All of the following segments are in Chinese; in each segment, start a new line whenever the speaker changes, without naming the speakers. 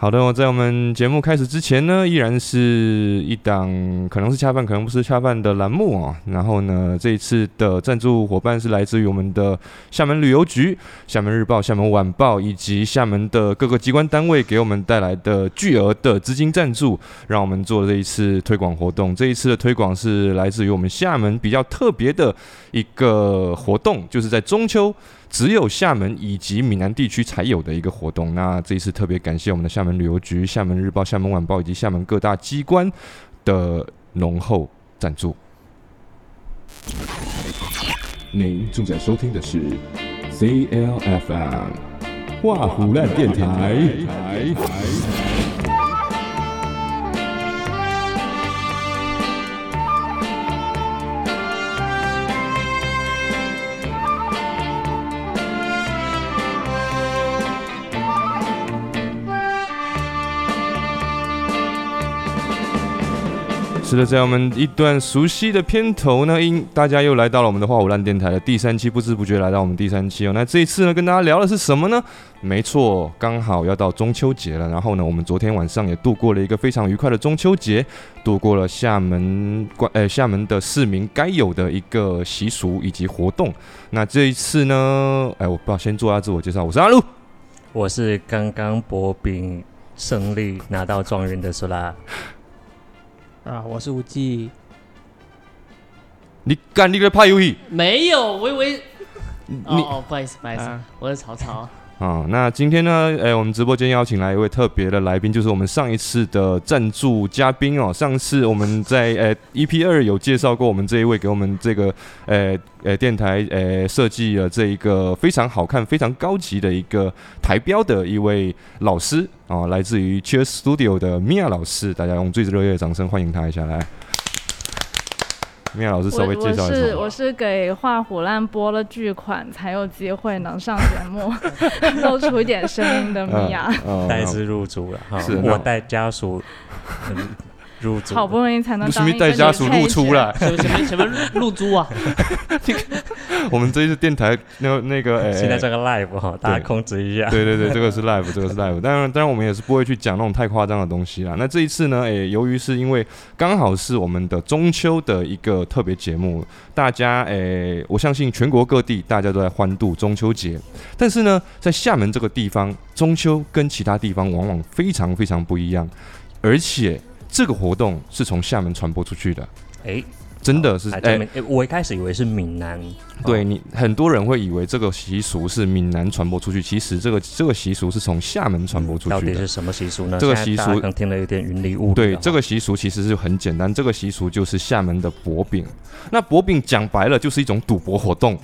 好的，在我们节目开始之前呢，依然是一档可能是恰饭，可能不是恰饭的栏目啊。然后呢，这一次的赞助伙伴是来自于我们的厦门旅游局、厦门日报、厦门晚报以及厦门的各个机关单位给我们带来的巨额的资金赞助，让我们做这一次推广活动。这一次的推广是来自于我们厦门比较特别的一个活动，就是在中秋。只有厦门以及闽南地区才有的一个活动。那这一次特别感谢我们的厦门旅游局、厦门日报、厦门晚报以及厦门各大机关的浓厚赞助。您正在收听的是 CLFM 画虎烂电台。是的，在我们一段熟悉的片头呢，因大家又来到了我们的花虎烂电台的第三期，不知不觉来到我们第三期哦。那这一次呢，跟大家聊的是什么呢？没错，刚好要到中秋节了。然后呢，我们昨天晚上也度过了一个非常愉快的中秋节，度过了厦门关呃厦门的市民该有的一个习俗以及活动。那这一次呢，哎，我不知道先做下自我介绍，我是阿路，
我是刚刚博饼胜利拿到状元的苏拉。
啊，我是无忌。
你干你个派游戏？
没有，我以为。哦，不好意思，不好意思，我是曹操。
啊，那今天呢？哎，我们直播间邀请来一位特别的来宾，就是我们上一次的赞助嘉宾哦。上次我们在呃 EP 二有介绍过我们这一位，给我们这个呃呃电台呃设计了这一个非常好看、非常高级的一个台标的一位老师啊，来自于 Cheers Studio 的米娅老师，大家用最热烈的掌声欢迎他一下来。米娅老师稍微介绍一下。
我是我是给画虎烂拨了巨款才有机会能上节目，露出一点声音的米娅。
带资入组了，是我带家属。入
好不容易才能当
带家属露出
了，什么什么露租啊？
我们这一次电台那那个
哎，现在这个 live 哈，大家控制一下。
对对对，这个是 live，这个是 live。当 然当然，我们也是不会去讲那种太夸张的东西啦。那这一次呢，哎，由于是因为刚好是我们的中秋的一个特别节目，大家哎，我相信全国各地大家都在欢度中秋节，但是呢，在厦门这个地方，中秋跟其他地方往往非常非常不一样，而且。这个活动是从厦门传播出去的，哎，真的是
哎，我一开始以为是闽南，
对你很多人会以为这个习俗是闽南传播出去，其实这个这个习俗是从厦门传播出去的。到
底是什么习俗呢？
这个习俗
听了有点云里雾。
对，这个习俗其实是很简单，这个习俗就是厦门的博饼。那博饼讲白了就是一种赌博活动。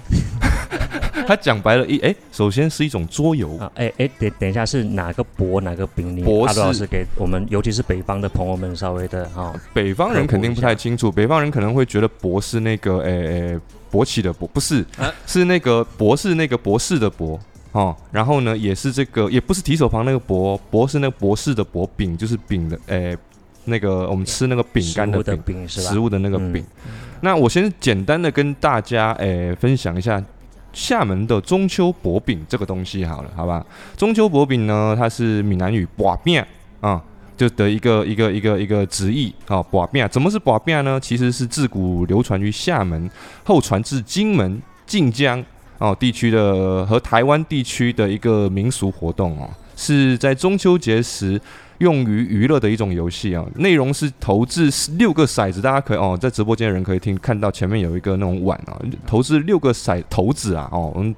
他讲白了，一哎，首先是一种桌游啊，
哎哎，等等一下是哪个博哪个饼？博是老师给我们，尤其是北方的朋友们稍微的哈，
北方人肯定不太清楚，北方人可能会觉得博是那个哎哎勃起的勃，不是，是那个博士那个博士的博哦，然后呢也是这个也不是提手旁那个博，博士那个博士的博饼，就是饼的诶那个我们吃那个饼干的
饼，
食物的那个饼。那我先简单的跟大家诶分享一下。厦门的中秋薄饼这个东西好了，好吧？中秋薄饼呢，它是闽南语“寡饼”啊，就的一个一个一个一个直译啊，“寡饼”怎么是“寡饼”呢？其实是自古流传于厦门，后传至金门、晋江哦地区的和台湾地区的一个民俗活动哦，是在中秋节时。用于娱乐的一种游戏啊，内容是投掷六个骰子，大家可以哦，在直播间的人可以听看到前面有一个那种碗啊，投掷六个骰骰子啊，哦，我们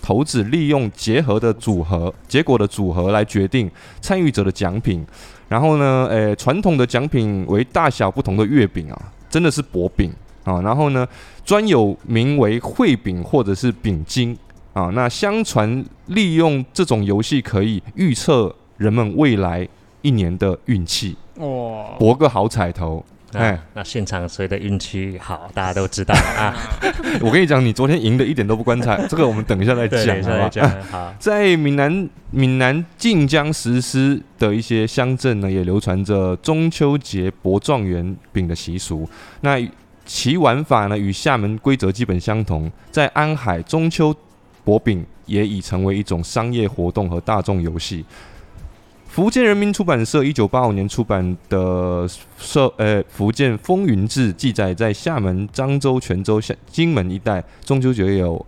骰子利用结合的组合结果的组合来决定参与者的奖品，然后呢，诶，传统的奖品为大小不同的月饼啊，真的是薄饼啊，然后呢，专有名为惠饼或者是饼金啊，那相传利用这种游戏可以预测人们未来。一年的运气哇，博个好彩头
哎，那现场谁的运气好，大家都知道啊。
我跟你讲，你昨天赢的一点都不光彩，这个我们等一下再讲，
好吧？好，
在闽南闽南晋江实施的一些乡镇呢，也流传着中秋节博状元饼的习俗。那其玩法呢，与厦门规则基本相同。在安海，中秋博饼也已成为一种商业活动和大众游戏。福建人民出版社一九八五年出版的《社呃福建风云志》记载，在厦门、漳州、泉州、厦金门一带，中秋节有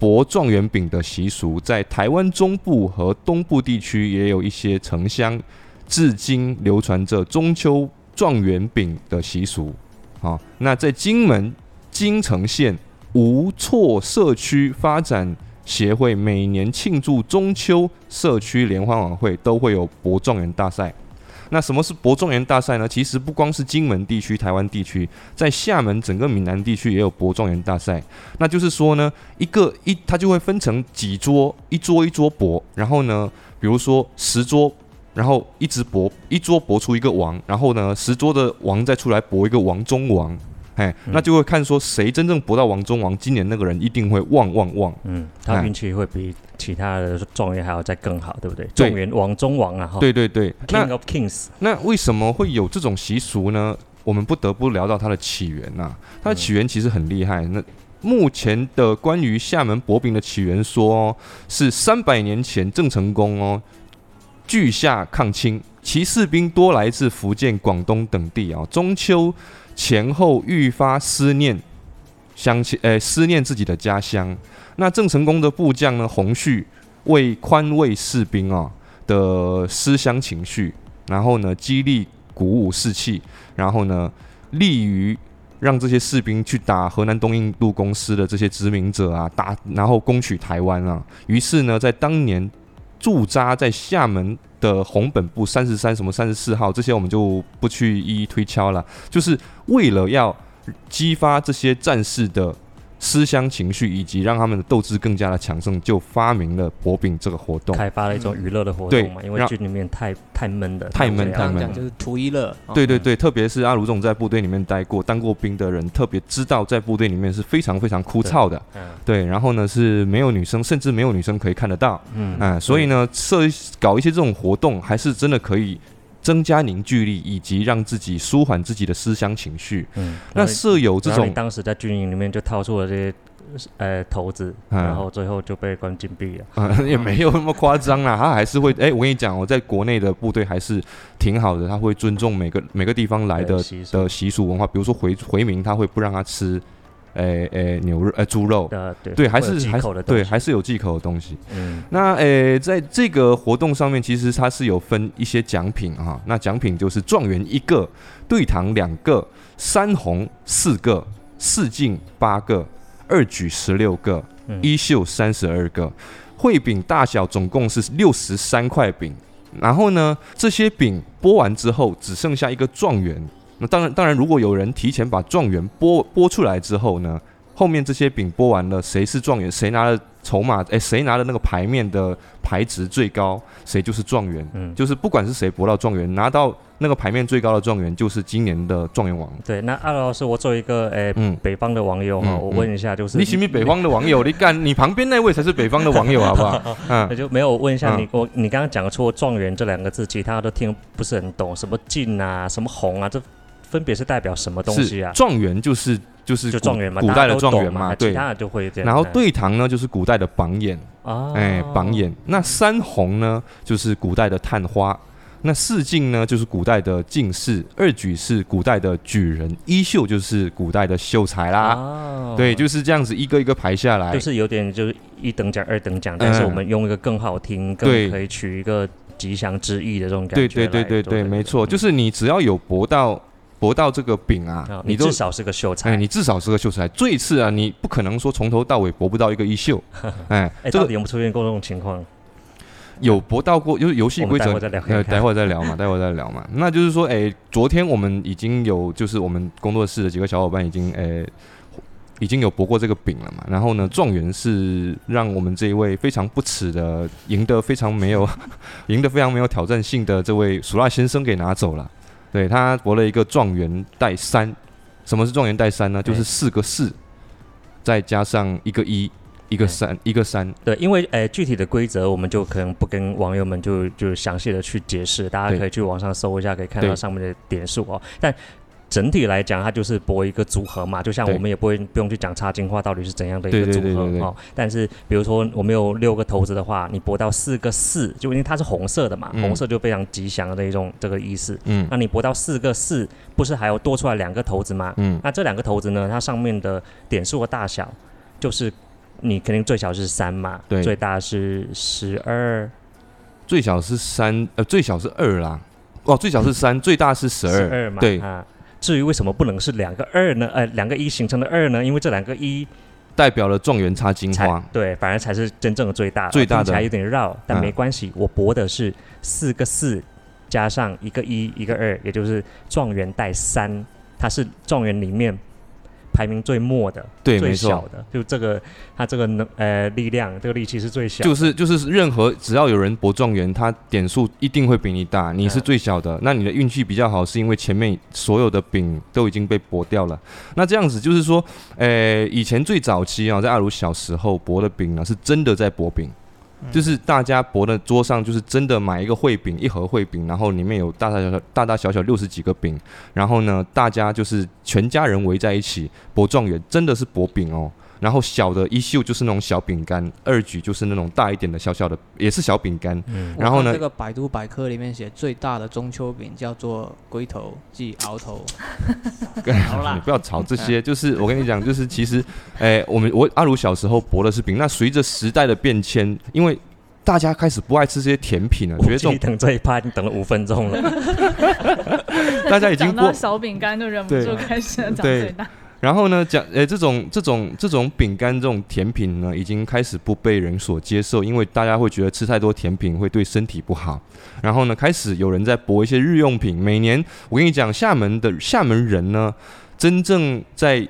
博状元饼的习俗。在台湾中部和东部地区，也有一些城乡至今流传着中秋状元饼的习俗。好，那在金门金城县吴厝社区发展。协会每年庆祝中秋社区联欢晚会都会有博状元大赛。那什么是博状元大赛呢？其实不光是金门地区、台湾地区，在厦门整个闽南地区也有博状元大赛。那就是说呢，一个一它就会分成几桌，一桌一桌博，然后呢，比如说十桌，然后一直博，一桌博出一个王，然后呢，十桌的王再出来博一个王中王。哎，那就会看说谁真正博到王中王，今年那个人一定会旺旺旺。
嗯，他运气会比其他的状元还要再更好，对不对？状元王中王啊，哈。
对对对
，King of Kings。
那为什么会有这种习俗呢？我们不得不聊到它的起源呐。它的起源其实很厉害。那目前的关于厦门薄饼的起源说，是三百年前郑成功哦，拒下抗清，其士兵多来自福建、广东等地啊，中秋。前后愈发思念乡亲，诶，思念自己的家乡。那郑成功的部将呢，洪旭为宽慰士兵啊的思乡情绪，然后呢，激励鼓舞士气，然后呢，利于让这些士兵去打河南东印度公司的这些殖民者啊，打然后攻取台湾啊。于是呢，在当年驻扎在厦门。的红本部三十三什么三十四号这些我们就不去一一推敲了，就是为了要激发这些战士的。思乡情绪以及让他们的斗志更加的强盛，就发明了薄饼这个活动，
开发了一种娱乐的活动嘛。因为军里面太太闷的，
太闷太闷，
就是图一乐。
对对对，特别是阿卢总在部队里面待过、当过兵的人，特别知道在部队里面是非常非常枯燥的。对，然后呢是没有女生，甚至没有女生可以看得到。嗯，啊，所以呢设搞一些这种活动，还是真的可以。增加凝聚力，以及让自己舒缓自己的思乡情绪。嗯，那设有这种，
当时在军营里面就掏出了这些呃头子，然后最后就被关禁闭了。
嗯，也没有那么夸张啦，他还是会哎，我跟你讲，我在国内的部队还是挺好的，他会尊重每个每个地方来的的习俗文化，比如说回回民，他会不让他吃。诶诶，牛肉诶，猪肉，对，还是还对，还是有忌口的东西。嗯，那诶，在这个活动上面，其实它是有分一些奖品啊。那奖品就是状元一个，对堂两个，三红四个，四进八个，二举十六个，一秀三十二个。烩饼大小总共是六十三块饼。然后呢，这些饼剥完之后，只剩下一个状元。那当然，当然，如果有人提前把状元拨拨出来之后呢，后面这些饼拨完了，谁是状元，谁拿了筹码，哎，谁拿的那个牌面的牌值最高，谁就是状元。嗯，就是不管是谁博到状元，拿到那个牌面最高的状元，就是今年的状元王。
对，那阿老师，我作为一个诶北方的网友哈，我问一下，就是
你是不是北方的网友？你干，你旁边那位才是北方的网友，好不好？
嗯，那就没有问一下你，我你刚刚讲出状元这两个字，其他都听不是很懂，什么进啊，什么红啊，这。分别是代表什么东西啊？
状元就是就是
就状元嘛，
古代的状元嘛，对，
其他的就会这样。
然后对堂呢，就是古代的榜眼啊，哎，榜眼。那三红呢，就是古代的探花。那四进呢，就是古代的进士。二举是古代的举人。衣袖就是古代的秀才啦。哦对，就是这样子一个一个排下来，
就是有点就是一等奖、二等奖，但是我们用一个更好听、更可以取一个吉祥之意的这种感觉。
对对对对对，没错，就是你只要有博到。博到这个饼啊，
你至少是个秀才。
哎，你至少是个秀才。最次啊，你不可能说从头到尾博不到一个一秀。
哎，这个有没有出现过这种情况？
有博到过，就是游戏规则。
呃，
待会儿再聊嘛，待会儿再聊嘛。那就是说，哎，昨天我们已经有，就是我们工作室的几个小伙伴已经，哎，已经有博过这个饼了嘛。然后呢，状元是让我们这一位非常不耻的，赢得非常没有，赢得非常没有挑战性的这位鼠辣先生给拿走了。对他博了一个状元带三，什么是状元带三呢？就是四个四，再加上一个一，一个三，一个三。
对，因为诶具体的规则我们就可能不跟网友们就就详细的去解释，大家可以去网上搜一下，可以看到上面的点数哦。但整体来讲，它就是博一个组合嘛，就像我们也不会不用去讲插金花到底是怎样的一个组合哦。但是比如说我们有六个骰子的话，你博到四个四，就因为它是红色的嘛，
嗯
红色就非常吉祥的一种这个意思。
嗯
那你博到四个四，不是还有多出来两个骰子吗？
嗯
那这两个骰子呢，它上面的点数的大小，就是你肯定最小是三嘛，
对
最大是十二，
最小是三，呃，最小是二啦。哦，最小是三，最大是十二。
十二嘛，
对
啊。至于为什么不能是两个二呢？呃，两个一形成的二呢？因为这两个一
代表了状元插金
才
花。
对，反而才是真正的最大。
最大的
还有点绕，但
嗯
没关系，我博的是四个四加上一个一，一个二，也就是状元带三，它是状元里面排名最末的，
对，
最，小的，就这个他这个能呃力量，这个力气是最小的，
就是就是任何只要有人博状元，他点数一定会比你大，你是
嗯
最小的。那你的运气比较好，是因为前面所有的饼都已经被博掉了。那这样子就是说，呃，以前最早期啊，在阿如小时候博的饼呢，是真的在博饼。就是大家博的桌上，就是真的买一个烩饼，一盒烩饼，然后里面有大大小小、大大小小六十几个饼，然后呢，大家就是全家人围在一起博状元，真的是博饼哦。然后小的一秀就是那种小饼干，二举就是那种大一点的小小的，也是小饼干。
嗯，
然后呢
这个百度百科里面写最大的中秋饼叫做龟头，即鳌头。
好啦
你不要吵这些，就是我跟你讲，就是其实，哎，我们我阿如小时候博的是饼，那随着时代的变迁，因为大家开始不爱吃这些甜品了，觉得这种
我记得等这一趴已经等了五分钟了，
大家已经过
讲到小饼干就忍不住开始讲
对
最大。
然后呢，讲诶，这种这种这种饼干这种甜品呢，已经开始不被人所接受，因为大家会觉得吃太多甜品会对身体不好。然后呢，开始有人在博一些日用品。每年我跟你讲，厦门的厦门人呢，真正在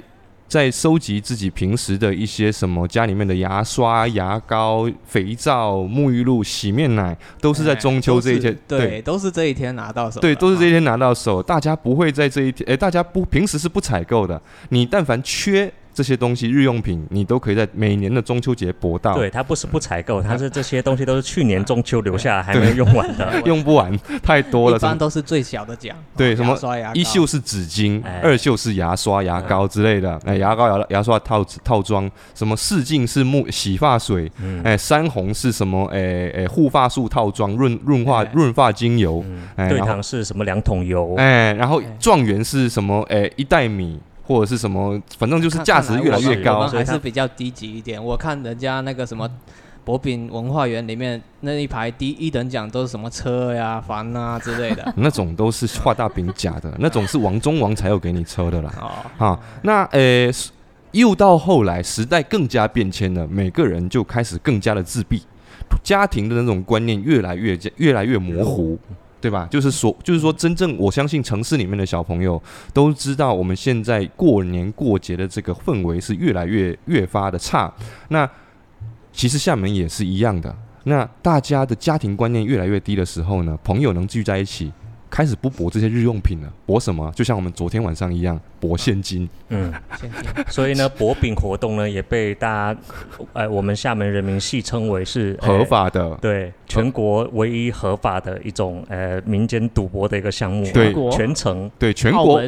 在收集自己平时的一些什么家里面的牙刷、牙膏、肥皂、沐浴露、洗面奶，都是在中秋这一天
对，都是这一天拿到手。
对，都是这一
啊。
天拿到手，大家不会在这一天，诶，大家不平时是不采购的。你但凡缺这些东西，日用品，你都可以在每年的中秋节博到，
对，它不是不采购，它是这些东西都是去年中秋留下来还没有用完的。
用不完，太多了。
一般都是最小的奖。啊
对什么
刷牙
一秀是纸巾
哎，
二秀是牙刷、牙膏之类的，哎，牙膏、牙牙刷套套装，什么四镜是木洗发水，
嗯
哎，三红是什么？哎哎，护发素套装，润润发
哎
润发精油，
对糖是什么两桶油？
哎，然后
哎
状元是什么？哎，一袋米或者是什么，反正就是价值越来越高
还是比较低级一点。我看人家那个什么博饼文化园里面那一排第一等奖都是什么车呀、房啊之类的。
那种都是画大饼假的，那种是王中王才有给你抽的啦。
哦，
哈，那呃，又到后来时代更加变迁了，每个人就开始更加的自闭，家庭的那种观念越来越越来越模糊。对吧？就是说，就是说，真正我相信城市里面的小朋友都知道，我们现在过年过节的这个氛围是越来越越发的差。那其实厦门也是一样的。那大家的家庭观念越来越低的时候呢，朋友能聚在一起，开始不博这些日用品了，博什么？就像我们昨天晚上一样，博现金。
嗯，
现金。
所以呢，博饼活动呢也被大家，呃，我们厦门人民戏称为是呃
合法的，
对，全国唯一合法的一种呃民间赌博的一个项目，
对。
全国？
全程
对，全国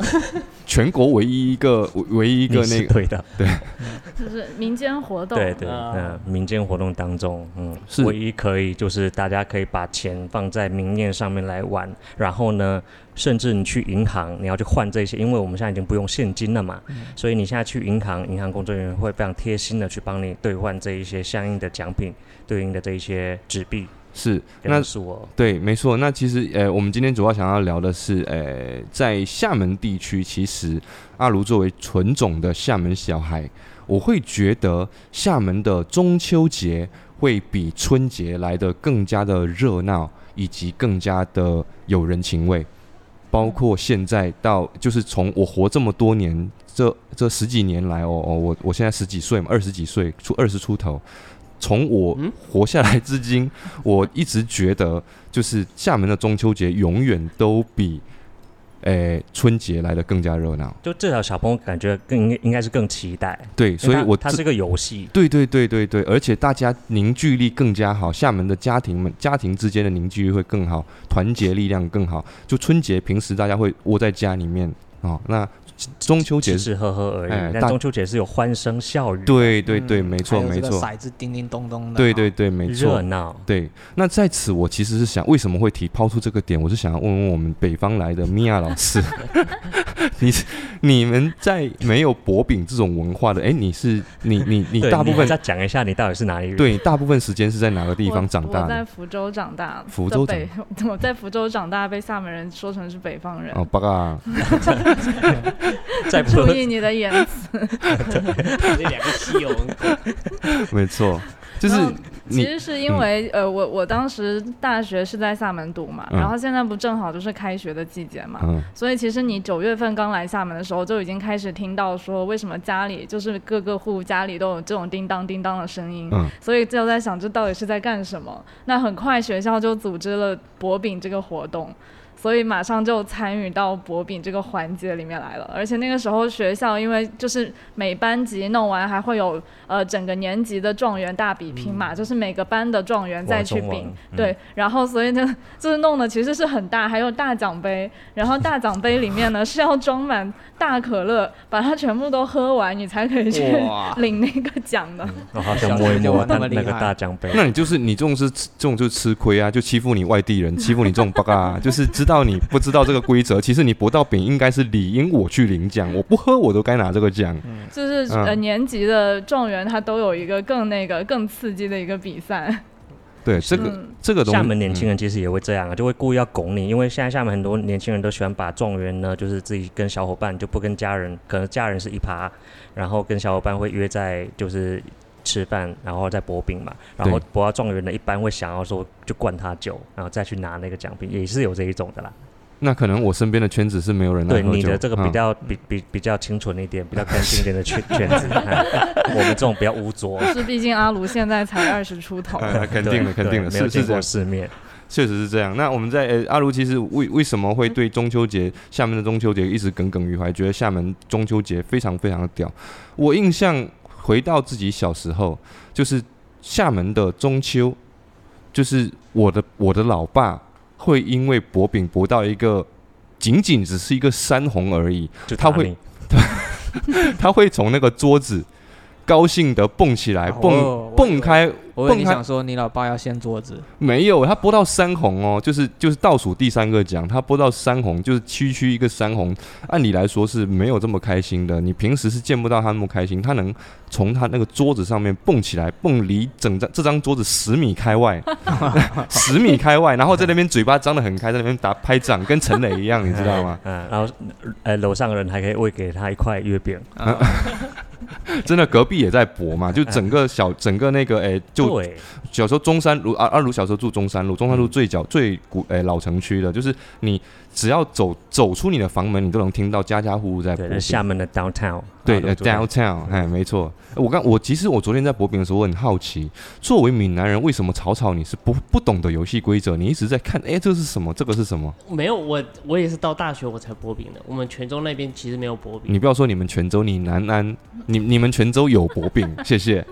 全国唯一一个唯唯一一个那个。
对的，
就是民间活动，
对对，
啊。
嗯，民间活动当中，嗯，
是。
唯一可以就是大家可以把钱放在明面上面来玩，然后呢，甚至你去银行你要去换这些，因为我们现在已经不用现金了嘛，所以你现在去银行，银行工作人员会非常贴心的去帮你兑换这一些相应的奖品，对应的这一些纸币
是那
是我。
对，没错。那其实呃，我们今天主要想要聊的是，呃，在厦门地区，其实阿卢作为纯种的厦门小孩，我会觉得厦门的中秋节会比春节来的更加的热闹，以及更加的有人情味。包括现在到，就是从我活这么多年，这这十几年来，哦哦，我我现在十几岁嘛，二十几岁出二十出头，从我
嗯
活下来至今，我一直觉得，就是厦门的中秋节永远都比诶、春节来的更加热闹。
就至少小朋友感觉更应应该是更期待，
对，所以我
它是个游戏，
对对对对对，而且大家凝聚力更加好，厦门的家庭们家庭之间的凝聚力会更好，团结力量更好。就春节平时大家会窝在家里面哦，那中秋节是，
吃吃喝喝而已。
哎
但中秋节是有欢声笑语，
对对对，
嗯
没错没错，
骰子叮叮咚咚的，
对对对，没
热
错。
闹。
对，那在此我其实是想，为什么会提抛出这个点？我是想要问问我们北方来的米娅老师，你 你们在没有薄饼这种文化的，哎，你是你你你大部分
再讲一下你到底是哪里人？
对大部分时间是在哪个地方长大
我在？福州长大，
福州
的北，我在福州长大，被厦门人说成是北方人。
哦，八嘎，
在
注意你的言辞。
这两个西游
没错，就是
其实是因为、呃，我我当时大学是在厦门读嘛，
嗯
然后现在不正好就是开学的季节嘛，
嗯
所以其实你九月份刚来厦门的时候，就已经开始听到说为什么家里就是各个户家里都有这种叮当叮当的声音，
嗯
所以就在想这到底是在干什么。那很快学校就组织了博饼这个活动。所以马上就参与到博饼这个环节里面来了，而且那个时候学校因为就是每班级弄完还会有呃整个年级的状元大比拼嘛，就是每个班的状元再去比。对，然后所以呢就是弄的其实是很大，还有大奖杯，然后大奖杯里面呢是要装满大可乐，把它全部都喝完，你才可以去领那个奖的。
我好想摸一摸
小学就玩那
那个大奖杯。
那你就是你这种是这种就是吃亏啊，就欺负你外地人，欺负你这种八嘎，就是知道你不知道这个规则。其实你博到饼应该是理应我去领奖，我不喝我都该拿这个奖。
嗯就是
嗯
呃年级的状元他都有一个更那个更刺激的一个比赛。
对，这个
嗯
这个东西，
厦门年轻
嗯
人其实也会这样啊，就会故意要拱你，因为现在厦门很多年轻人都喜欢把状元呢，就是自己跟小伙伴就不跟家人，可能家人是一趴，然后跟小伙伴会约在就是吃饭，然后再博饼嘛，然后博到状元的一般会想要说就灌他酒，然后再去拿那个奖品，也是有这一种的啦。
那可能我身边的圈子是没有人来
对你的这个比
嗯
较、比比比较清纯一点，比较干净一点的圈圈子，哎我们这种比较污浊。
是，毕竟阿卢现在才二十出头。
呃肯定的，肯定的，
对没有见过世面。
确实是这样。那我们在呃阿卢其实为为什么会对中秋节厦门的中秋节一直耿耿于怀，觉得厦门中秋节非常非常的屌。我印象回到自己小时候，就是厦门的中秋，就是我的我的老爸会因为薄饼薄到一个仅仅只是一个山红而已，他会
对
他会从那个桌子高兴的蹦起来，蹦、
哦
蹦开
我以为你想说你老爸要掀桌子，
没有，他播到三红哦，就是就是倒数第三个奖，他播到三红，就是区区一个三红，按理来说是没有这么开心的。你平时是见不到他那么开心，他能从他那个桌子上面蹦起来，蹦离整张这张桌子十米开外，十米开外，然后在那边嘴巴张得很开，在那边打拍掌，跟陈磊一样，你知道吗？
嗯，然后呃楼上的人还可以喂给他一块月饼，
啊
真的，隔壁也在搏嘛，就整个小整个那个诶、就
对，
小时候中山路啊，阿如小时候住中山路，中山路最角最古诶、老城区的，就是你只要走走出你的房门，你都能听到家家户户在播
对，
饼。
厦门的 downtown，
对，downtown，哎，没错。我刚我其实我昨天在博饼的时候，我很好奇，作为闽南人，为什么草草你是不不懂得游戏规则？你一直在看，哎，这是什么？这个是什么？
没有我，我也是到大学我才博饼的。我们泉州那边其实没有博饼，
你不要说你们泉州，你南安，你你们泉州有博饼，谢谢。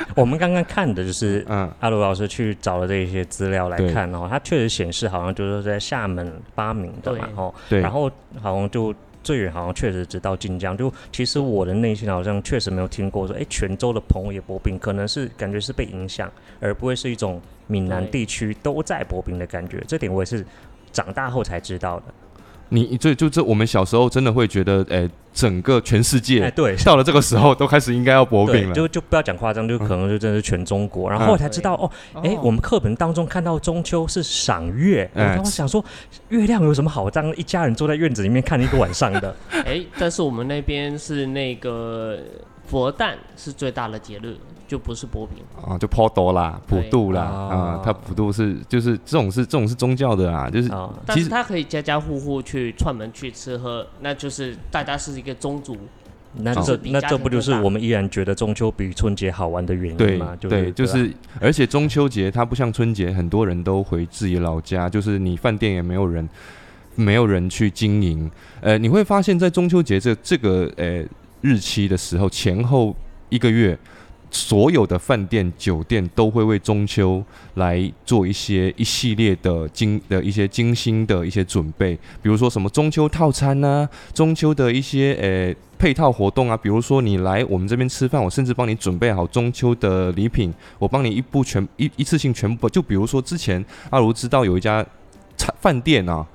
我们刚刚看的就是
嗯，
阿卢老师去找了这些资料来
对
看哦，它确实显示好像就是在厦门发明的嘛，哦，
对，
然后好像就最远好像确实只到晋江，就其实我的内心好像确实没有听过说，哎，泉州的澎野薄饼可能是感觉是被影响，而不会是一种闽南地区都在薄饼的感觉，这点我也是长大后才知道的。
你这就这，我们小时候真的会觉得，哎，整个全世界
哎，
界
对，
到了这个时候，都开始应该要博饼，了。
就就不要讲夸张，就可能就真的是全中国。然后我才知道哦，哎、
哦
我们课本当中看到中秋是赏月，
哎
然后想说月亮有什么好当一家人坐在院子里面看一个晚上的？
哎，但是我们那边是那个佛诞是最大的节日，就不是波饼。
啊，就抛多啦，普
对
渡啦，
哦
啊，它普渡是就是这种是这种是宗教的啊，就是
啊、
但是
其实
它可以家家户户去串门去吃喝，那就是大家是一个宗族。
那
就是
这那这不就是我们依然觉得中秋比春节好玩的原因
对
吗？
对，就是而且中秋节它不像春节，很多人都回自己老家，就是你饭店也没有人。没有人去经营。呃，你会发现在中秋节这这个呃日期的时候，前后一个月，所有的饭店、酒店都会为中秋来做一些一系列的精的一些精心的一些准备，比如说什么中秋套餐呐、中秋的一些呃配套活动啊，比如说你来我们这边吃饭，我甚至帮你准备好中秋的礼品，我帮你一步全一一次性全部，就比如说之前阿如知道有一家餐饭店啊。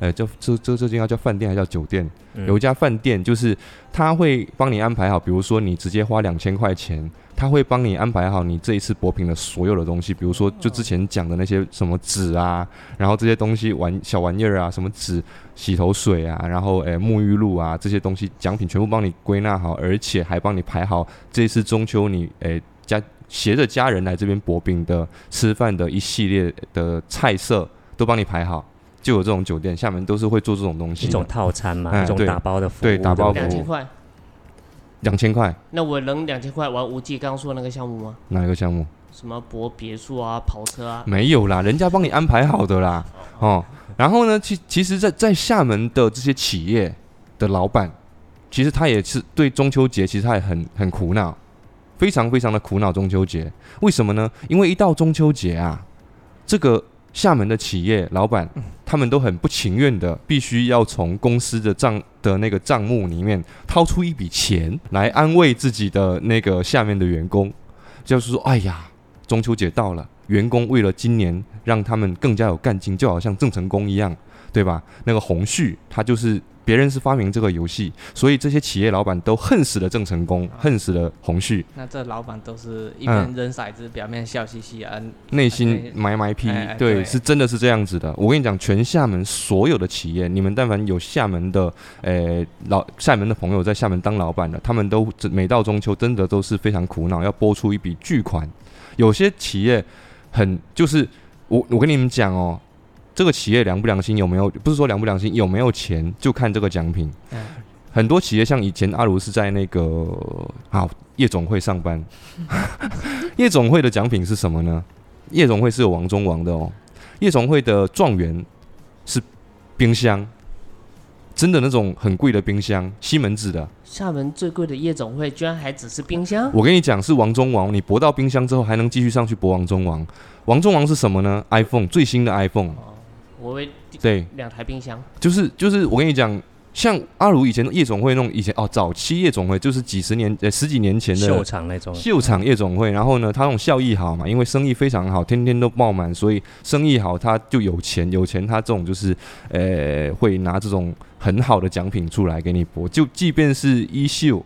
呃，叫这这这间要叫饭店还叫酒店？
嗯
有一家饭店，就是他会帮你安排好，比如说你直接花两千块钱，他会帮你安排好你这一次博品的所有的东西，比如说就之前讲的那些什么纸啊，然后这些东西玩小玩意儿啊，什么纸、洗头水啊，然后诶、沐浴露啊这些东西奖品全部帮你归纳好，而且还帮你排好这一次中秋你诶、家携着家人来这边博饼的吃饭的一系列的菜色都帮你排好。就有这种酒店，厦门都是会做这种东西，
一种套餐嘛，一种打包的服务，
对打包服务。
两千块，
两千块，
那我能两千块玩无忌刚刚说的那个项目吗？
哪一个项目？
什么博别墅啊、跑车啊？
没有啦，人家帮你安排好的啦。哦，然后呢，其其实在，在厦门的这些企业的老板，其实他也是对中秋节，其实他也很很苦恼，非常非常的苦恼中秋节。为什么呢？因为一到中秋节啊，这个厦门的企业老板，他们都很不情愿的，必须要从公司的账的那个账目里面掏出一笔钱来安慰自己的那个下面的员工，就是说，哎呀，中秋节到了，员工为了今年让他们更加有干劲，就好像郑成功一样，对吧？那个洪旭他就是别人是发明这个游戏，所以这些企业老板都恨死了郑成功，恨死了洪旭，
那这老板都是一
嗯
边扔骰子，表面笑嘻嘻啊。
内心埋埋批
哎哎，
对，
对
是真的是这样子的。我跟你讲，全厦门所有的企业，你们但凡有厦门的，呃，老厦门的朋友在厦门当老板的，他们都每到中秋，真的都是非常苦恼，要拨出一笔巨款。有些企业很就是我我跟你们讲哦，这个企业良不良心有没有？不是说良不良心，有没有钱就看这个奖品。
嗯
很多企业像以前阿如是在那个好夜总会上班，夜总会的奖品是什么呢？夜总会是有王中王的哦，夜总会的状元是冰箱，真的那种很贵的冰箱，西门子的。
厦门最贵的夜总会居然还只是冰箱？
我跟你讲，是王中王，你博到冰箱之后还能继续上去博王中王。王中王是什么呢？iPhone 最新的 iPhone，
我为
对，
两台冰箱，
就是就是我跟你讲。像阿如以前的夜总会那种，以前哦，早期夜总会就是几十年呃十几年前的
秀场那种，
秀场夜总会，然后呢，他那种效益好嘛，因为生意非常好，天天都爆满，所以生意好他就有钱，有钱他这种就是呃会拿这种很好的奖品出来给你播，就即便是一秀，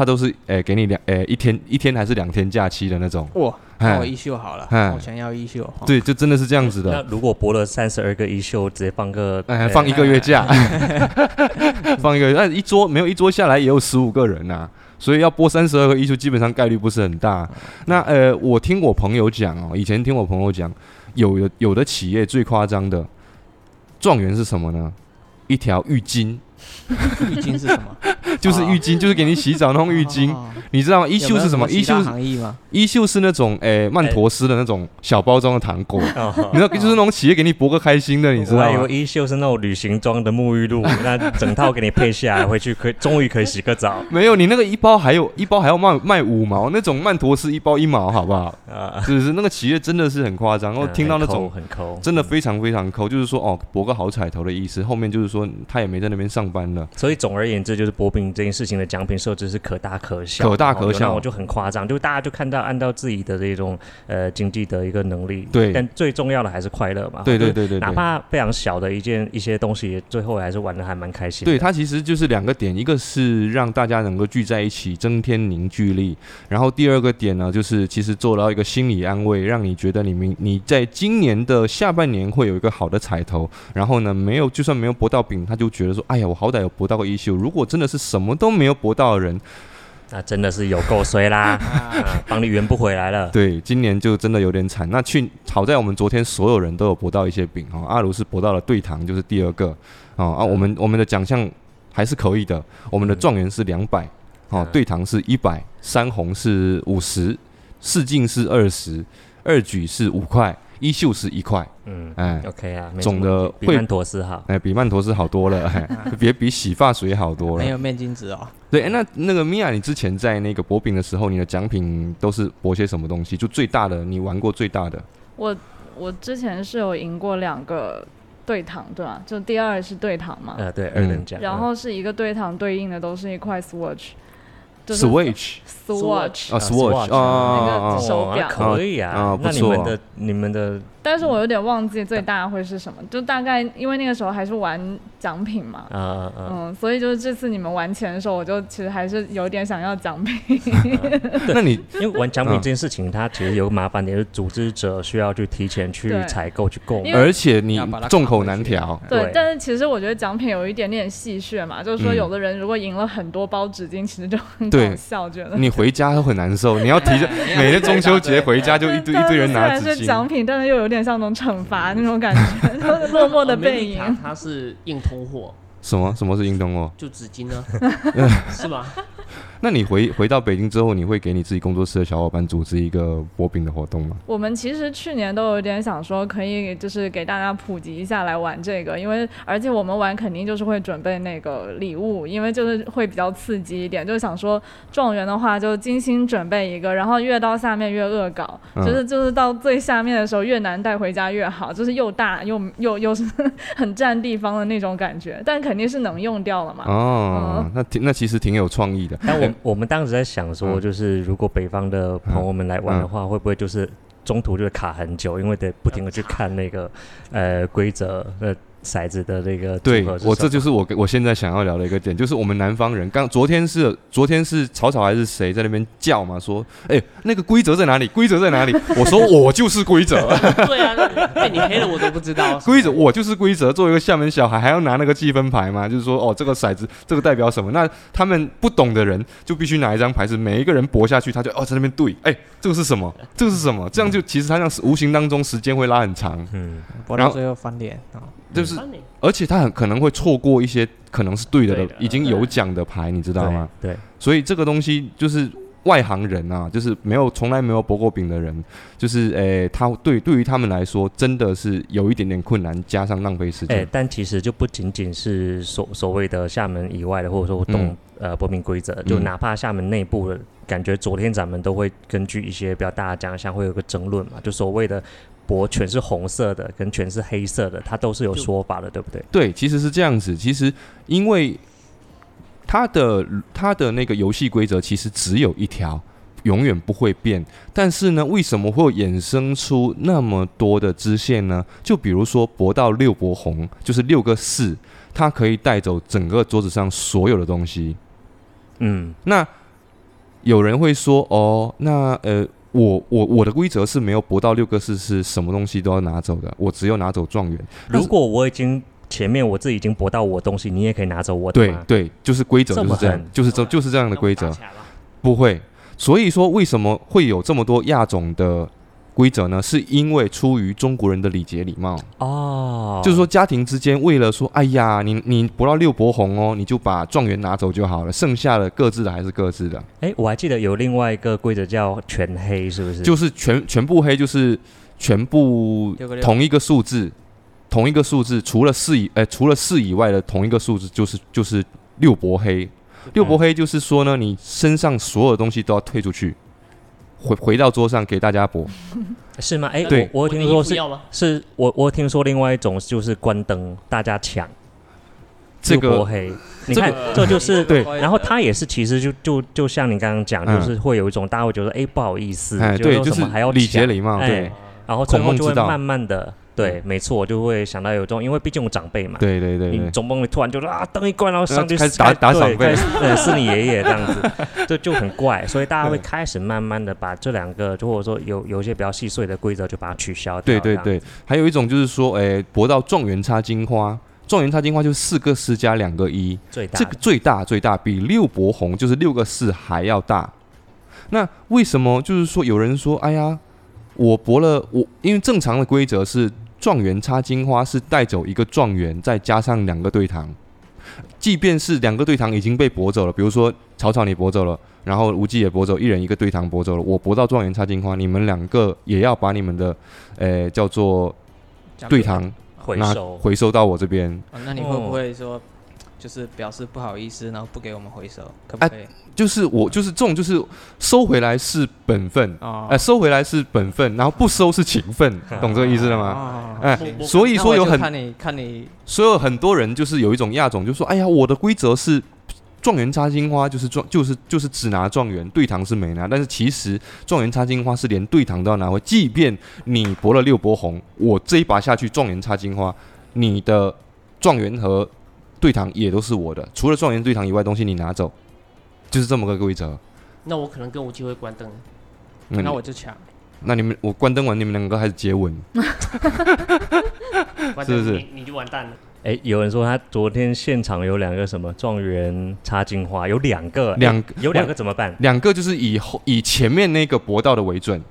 他都是诶给你两诶一天一天还是两天假期的那种，
哇，我衣袖好了，
哎
我想要衣袖。哦，
对，就真的是这样子的
那
的。
如果播了三十二个衣袖，直接放个
哎，
呃
放一个月假，放一个月，那一桌没有一桌下来也有十五个人呐、所以要播三十二个艺术，基本上概率不是很大。那呃，我听我朋友讲哦，以前听我朋友讲，有的有的企业最夸张的状元是什么呢？一条浴巾，
浴巾是什么？
就是浴巾，就是给你洗澡那种浴巾，
哦
你知道吗？衣袖是什么？衣袖？衣袖是那种诶曼陀斯的那种小包装的糖果，
哦
你知道，就是那种企业给你博个开心的，你知道吗
我还以为？衣袖是那种旅行装的沐浴露，那整套给你配下来，回去可以终于可以洗个澡
没有，你那个一包还有一包还要卖卖五毛，那种曼陀斯一包一毛，好不好？
啊。
是不是？那个企业真的是很夸张，然后听到那种
嗯很抠，
真的非常非常抠，就是说哦，博个好彩头的意思。后面就是说他也没在那边上班了，
所以总而言之，就是博饼这件事情的奖品设置是可大可小，
可大可小
就很夸张，就大家就看到按照自己的这种呃经济的一个能力，
对
但最重要的还是快乐嘛，
对对对对对。
哪怕非常小的一件一些东西，最后还是玩的还蛮开心。
对，它其实就是两个点，一个是让大家能够聚在一起，增添凝聚力，然后第二个点呢，就是其实做到一个心理安慰，让你觉得你明你在今年的下半年会有一个好的彩头，然后呢，没有就算没有博到饼，他就觉得说，哎呀，我好歹有博到个一秀，如果真的是什么都没有博到的人，
那真的是有够衰啦，啊帮你圆不回来了。
对，今年就真的有点惨。那去好在我们昨天所有人都有博到一些饼哦，阿如是博到了对堂，就是第二个。哦啊，我们我们的奖项还是可以的，我们的状元是两百哦
嗯，
对堂是一百，三红是五十，四进是二十，二举是五块。一秀是一块，
嗯
哎
，OK 啊，
总的会
比曼陀斯好。
哎，比曼陀斯好多了，哎，别比洗发水好多了。
没有面巾纸哦。
对，哎那那个米娅，你之前在那个博饼的时候，你的奖品都是博些什么东西？就最大的，你玩过最大的？
我我之前是有赢过两个对堂，对吧？就第二是对堂嘛，
呃，对，
嗯
二等奖。
然后是一个对堂对应的都是一块 Swatch，就是
Switch
Swatch，
啊
，Swatch，Swatch
啊
那个手表
那可以啊。那你们的你们的
但是我有点忘记最大会是什么，就大概因为那个时候还是玩奖品嘛，
呃呃
嗯，所以就是这次你们玩钱的时候，我就其实还是有点想要奖品。
那你
因为玩奖品
嗯
这件事情，它其实有个麻烦点，就是组织者需要去提前去采购去购
而且你众口难调，
对
对，
但是其实我觉得奖品有一点点戏谑嘛，就是说
嗯。
有的人如果赢了很多包纸巾，其实就很搞笑，觉得。
你回家都很难受。你要提着 每天中秋节回家就一堆一堆人拿纸
但是虽然是奖，品，但是又有点像那种惩罚那种感觉，就是落寞的背影。
哦它是硬通货，
什么什么是硬通货？
就纸巾呢，是吗？
那你回回到北京之后，你会给你自己工作室的小伙伴组织一个博饼的活动吗？
我们其实去年都有点想说，可以就是给大家普及一下来玩这个，因为而且我们玩肯定就是会准备那个礼物，因为就是会比较刺激一点，就是想说状元的话就精心准备一个，然后越到下面越恶搞，
嗯
就是就是到最下面的时候越难带回家越好，就是又大又又又是 很占地方的那种感觉，但肯定是能用掉了嘛。
哦，那挺那其实挺有创意的。
但我我们当时在想说，
嗯。
就是如果北方的朋友们来玩的话，会不会就是中途就会卡很久，因为得不停的去看那个呃规则呃骰子的那个
对
组合是
我，这就是我我现在想要聊的一个点，就是我们南方人刚昨天是昨天是草草还是谁在那边叫嘛，说哎、那个规则在哪里？规则在哪里？我说我就是规则，
对啊，那被你黑了我都不知道。
规则我就是规则。作为一个厦门小孩，还要拿那个积分牌嘛，就是说哦这个骰子这个代表什么？那他们不懂的人就必须拿一张牌，是每一个人搏下去，他就哦在那边对，哎、这个是什么？这个是什么？这样就其实他让无形当中时间会拉很长，
嗯，
然后
最后翻脸啊！
就是而且他很可能会错过一些可能是对的
的
已经有奖的牌，你知道吗？
对，
所以这个东西就是外行人啊，就是没有从来没有博过饼的人，就是诶、他对对于他们来说真的是有一点点困难，加上浪费时间
哎、
间。
但其实就不仅仅是所所谓的厦门以外的，或者说懂、呃博饼规则，就
嗯
哪怕厦门内部的感觉，昨天咱们都会根据一些比较大的奖项会有个争论嘛，就所谓的博全是红色的跟全是黑色的，它都是有说法的，对不对？
对，其实是这样子。其实因为它的它的那个游戏规则其实只有一条。永远不会变，但是呢，为什么会衍生出那么多的支线呢？就比如说博到六博红，就是六个四，它可以带走整个桌子上所有的东西。
嗯，
那有人会说，哦，那呃，我我我的规则是没有博到六个四，是什么东西都要拿走的，我只有拿走状元。
如果我已经前面我自己已经博到我的东西，你也可以拿走我的吗？
对对，就是规则就是这样
狠，
就是这就是这样的规则不会。所以说，为什么会有这么多亚种的规则呢？是因为出于中国人的礼节礼貌，
哦，
就是说家庭之间为了说，哎呀，你你不要六博红哦，你就把状元拿走就好了，剩下的各自的还是各自的。
哎、我还记得有另外一个规则叫全黑，是不是？
就是全全部黑，就是全部同一个数字，同一个数字，除了四以，呃，除了四以外的同一个数字，就是就是六博黑。六博黑就是说呢，你身上所有东西都要退出去，回回到桌上给大家播。
是吗？哎、
对
我我听说是？是我我听说另外一种就是关灯，大家抢
这个
黑，你
这
看这就是
对
然后他也是，其实就就就像你刚刚讲，
嗯
就是会有一种大家会觉得，哎、不好意思，
哎，对，就是
说什么还要
礼节礼貌，
哎
对，
然后最后就会慢慢的，对，没错，就会想到有这种，因为毕竟我长辈嘛，
对对对对，
你总不能突然就说啊灯一关，然后上去
开始打打
对
长辈
开始 对，是你爷爷这样子，就就很怪，所以大家会开始慢慢的把这两个，就或者说有有一些比较细碎的规则，就把它取消掉。
对对对。还有一种就是说，哎，博到状元插金花，状元插金花就是四个四加两个一，
最大。的
这个最大最大，比六博红就是六个四还要大。那为什么就是说有人说，哎呀，我博了我，因为正常的规则是状元插金花是带走一个状元，再加上两个对堂。即便是两个对堂已经被博走了，比如说草草你搏走了，然后无忌也搏走，一人一个对堂搏走了，我搏到状元插金花，你们两个也要把你们的，呃，叫做对堂
回收。
回收到我这边。
哦那你会不会说，就是表示不好意思，然后不给我们回收，可不可以？
就是我就是这种，就是收回来是本分，
哦
哎、收回来是本分，然后不收是情分，懂这个意思了吗？
哦
哎、
我
所以说有很
看你看你
所有很多人就是有一种亚种，就说：“哎呀，我的规则是状元插金花，就是状就是就是只拿状元，对堂是没拿。但是其实状元插金花是连对堂都要拿回，即便你博了六波红，我这一把下去状元插金花，你的状元和对堂也都是我的，除了状元对堂以外的东西你拿走，就是这么个规则。
那我可能更无机会关灯。
那
那我就抢。
那你们我关灯完，你们两个开始接吻，
关
是不是
你你就完蛋了。
哎，有人说他昨天现场有两个什么状元插金花，有两个，
两
诶有两个怎么办？
两个就是以后以前面那个博到的为准，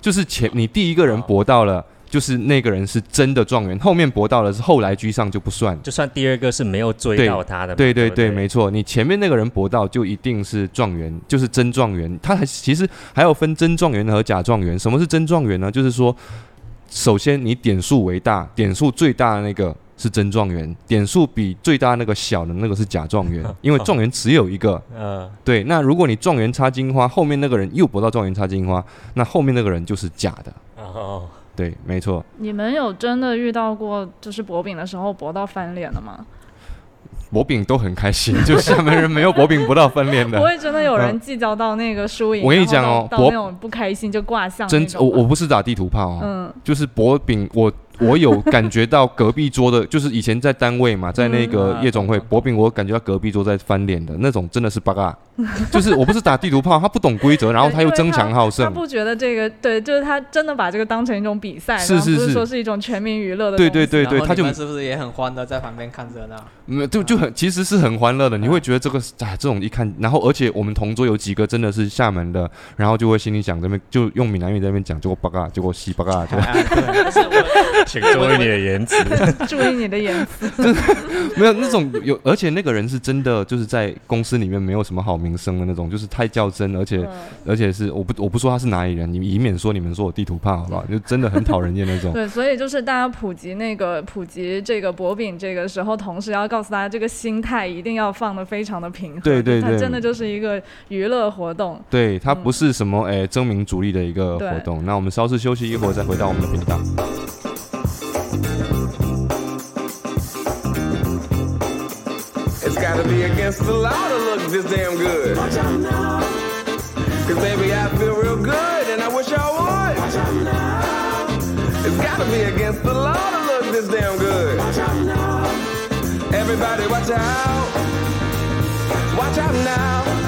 就是前你第一个人博到了，就是那个人是真的状元，后面博到了是后来居上就不算。
就算第二个是没有追到他的，
对对对，
对
没错，你前面那个人博到就一定是状元，就是真状元。他还其实还有分真状元和假状元。什么是真状元呢？就是说，首先你点数为大，点数最大的那个是真状元，点数比最大那个小的那个是假状元，因为状元只有一个。
嗯，
对，那如果你状元插金花，后面那个人又博到状元插金花，那后面那个人就是假的。
哦，
对，没错，
你们有真的遇到过就是薄饼的时候博到翻脸的吗？
薄饼都很开心，就厦门人没有薄饼不到翻脸的
不
的。
会真的有人计较到那个输赢，
我跟你讲哦薄
到到那种不开心就挂相
真我我不是打地图炮哦，
嗯
就是薄饼，我我有感觉到隔壁桌的，就是以前在单位嘛，在那个
嗯
夜总会，薄饼我感觉到隔壁桌在翻脸的那种，真的是 bug 啊！就是我不是打地图炮，他不懂规则，然后他又争强好胜
他
胜，
不觉得这个对，就是他真的把这个当成一种比赛，
是是是
说是一种全民娱乐的
对对对对，
然后
他就
们是不是也很欢乐在旁边看热闹？
嗯就就很其实是很欢乐的，你会觉得这个哎这种一看，然后而且我们同桌有几个真的是厦门的，然后就会心里想这边就用闽南语在那边讲，结果 bug 啊，结果西 bug 啊，结果
哎对，
请注意你的言辞。
注意你的言辞。
没有那种有，而且那个人是真的就是在公司里面没有什么好名声的那种，就是太较真，而且、
嗯
而且是我不我不说他是哪里人，你以免说你们说我地图胖好不好？就真的很讨人厌那种。
对，所以就是大家普及那个普及这个薄饼这个时候，同时要告诉大家，这个心态一定要放的非常的平衡。
对对对它
真的就是一个娱乐活动。
对，它不是什么诶争名逐利的一个活动。那我们稍事休息一会儿，再回到我们的频道。
Gotta be against the law to look this damn good. Cause baby, I feel real good and I wish I would. It's gotta be against the law to look this damn good. Everybody watch out. Watch out now.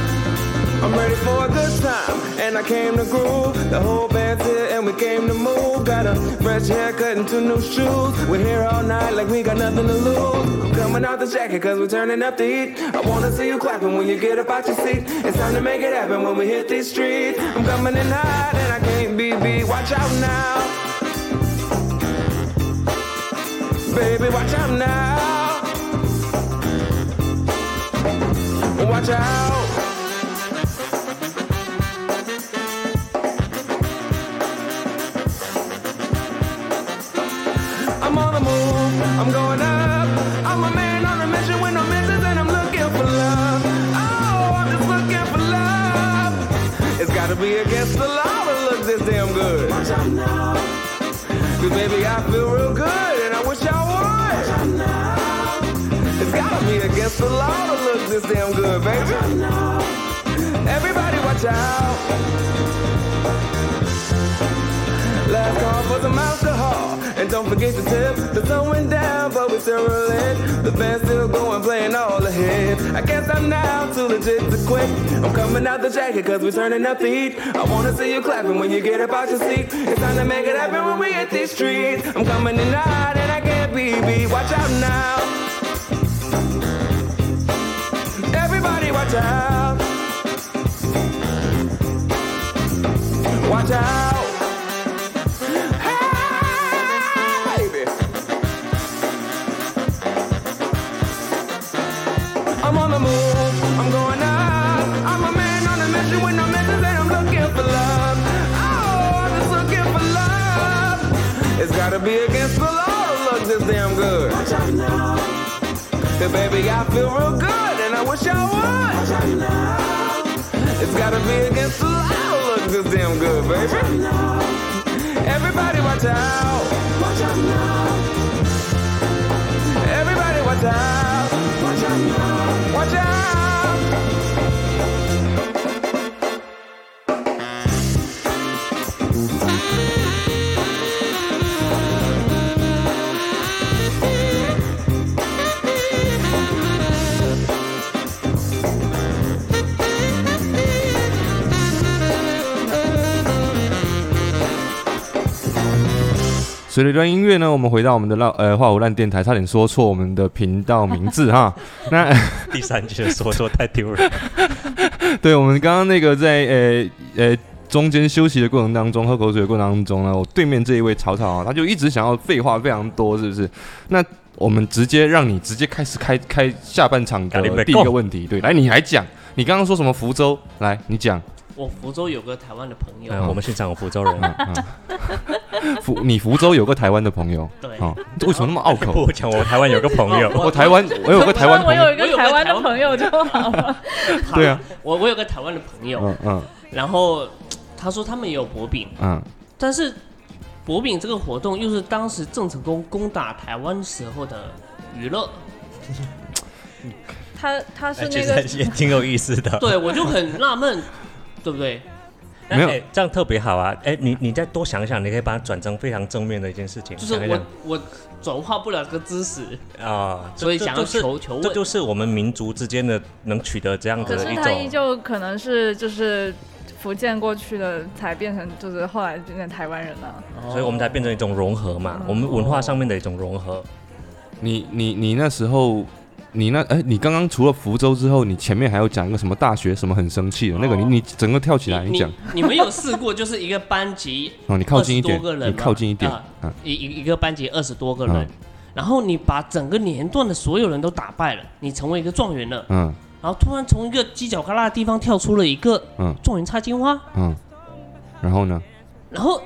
I'm ready for a good time, and I came to groove. The whole band's here, and we came to move. Got a fresh haircut and two new shoes. We're here all night like we got nothing to lose. I'm coming out the jacket, cause we're turning up the heat. I wanna see you clapping when you get up out your seat. It's time to make it happen when we hit these streets. I'm coming in hot, and I can't be beat. Watch out now. Baby, watch out now. Watch out. I'm going up. I'm a man on a mission with no missions, and I'm looking for love. Oh, I'm just looking for love. It's gotta be against the law to look this damn good. Cause baby, I feel real good, and I wish I would. It's gotta be against the law to look this damn good, baby. Everybody watch out. Last call for some alcohol. Don't forget to tip. The sun went down, but we still rolling. The band's still going, playing all the hits. I guess I'm now too legit to quit. I'm coming out the jacket, cause we're turning up the heat. I wanna see you clapping when you get up out your seat. It's time to make it happen when we hit these streets. I'm coming in hot and I can't be beat. Watch out now. Everybody watch out. Watch out. Be against the law to look this damn good. Hey, baby, I feel real good, and I wish I would. It's gotta be against the law to look this damn good, baby. Everybody watch out. Everybody watch out. Watch out.
随着一段音乐呢，我们回到我们的烂呃画虎烂电台，差点说错我们的频道名字哈。那
第三句的说错太丢人。
对我们刚刚那个在呃呃中间休息的过程当中，喝口水的过程当中呢，我对面这一位草草啊，他就一直想要废话非常多，是不是？那我们直接让你直接开始开开下半场的第一个问题，对，来你来讲，你刚刚说什么福州？来你讲，
我福州有个台湾的朋友，
嗯，我们现场有福州人，
啊，福你福州有个台湾的朋友，
对，
哦，为什么那么拗口？
我讲我台湾有个朋友，
我台湾我有个台湾朋友，
我有一个台湾的朋友就好了。
对啊，
我我有个台湾的朋友，
嗯嗯。
然后他说他们也有薄饼，
嗯，
但是薄饼这个活动又是当时郑成功攻打台湾时候的娱乐，
他他是那个
实也挺有意思的。
对我就很纳闷，对不对？
没有
哎这样特别好啊！哎，你你再多想想，你可以把它转成非常正面的一件事情。
就是我
想想
我转化不了这个知识，
啊，
所以想要
这就是
求求问。
这就是我们民族之间的能取得这样子
可是
的一种。
他依旧可能是就是福建过去的，才变成就是后来变成台湾人了。
所以我们才变成一种融合嘛，我们文化上面的一种融合。
你你你那时候，你那哎，你刚刚除了福州之后，你前面还有讲一个什么大学什么很生气的那个，你
哦。
你整个跳起来，你讲。
你们有试过，就是一个班级
哦，你靠近一点你靠近一点
一一一个班级二十多个人
嗯，
然后你把整个年段的所有人都打败了，你成为一个状元了，
嗯。
然后突然从一个犄角旮旯的地方跳出了一个
嗯。
状元插金花，
嗯，然后呢？
然后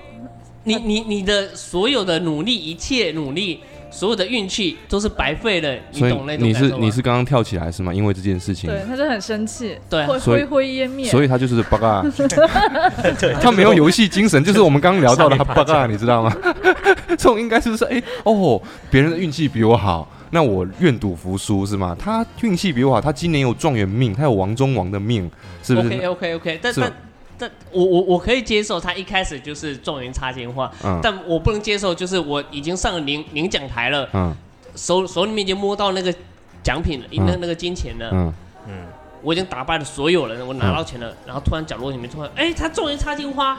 你你你的所有的努力，一切努力，所有的运气都是白费了，你
所以
懂那种
你是你是刚刚跳起来是吗？因为这件事情，
对，他就很生气，
对啊
灰
所以
灰灰烟灭。
所以他就是 巴嘎，他没有游戏精神，就是我们刚刚聊到的他巴嘎，你知道吗？这种应该是说，哎哦，别人的运气比我好，那我愿赌服输是吗？他运气比我好，他今年有状元命，他有王中王的命，是不
OK
是
？OK OK，但
是吧
但但我我我可以接受他一开始就是状元插金花，
嗯。
但我不能接受就是我已经上了领领奖台了，
嗯。
手手里面已经摸到那个奖品了，
嗯。
那那个金钱了，
嗯，
嗯，
我已经打败了所有人，我拿到钱了，然后突然角落里面突然，哎、他状元插金花，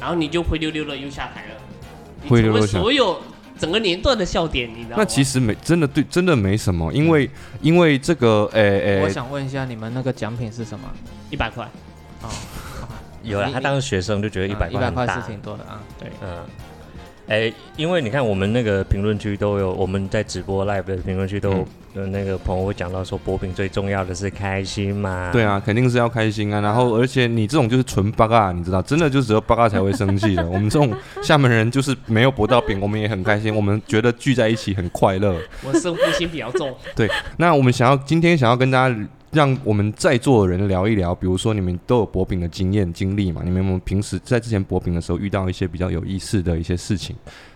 然后你就灰溜溜的又下台了，
灰溜溜下
所有整个年段的笑点，你知道吗？
那其实没真的对，真的没什么，因为因为这个，诶、
我
诶、
想问一下，你们那个奖品是什么？
一百块，
哦，
有了，他当时学生就觉得一百
一百块是挺多的啊。
对，
嗯，哎、因为你看我们那个评论区都有，我们在直播 live 的评论区都有、呃那个朋友会讲到说，薄饼最重要的是开心嘛。
对啊，肯定是要开心啊。然后，而且你这种就是纯八嘎，你知道，真的就只有八嘎才会生气的。我们这种厦门人就是没有博到饼，我们也很开心，我们觉得聚在一起很快乐。
我胜负心比较重，对
那我们想要今天想要跟大家，让我们在座的人聊一聊，比如说你们都有博饼的经验经历嘛？你们有没有平时在之前博饼的时候遇到一些比较有意思的一些事情，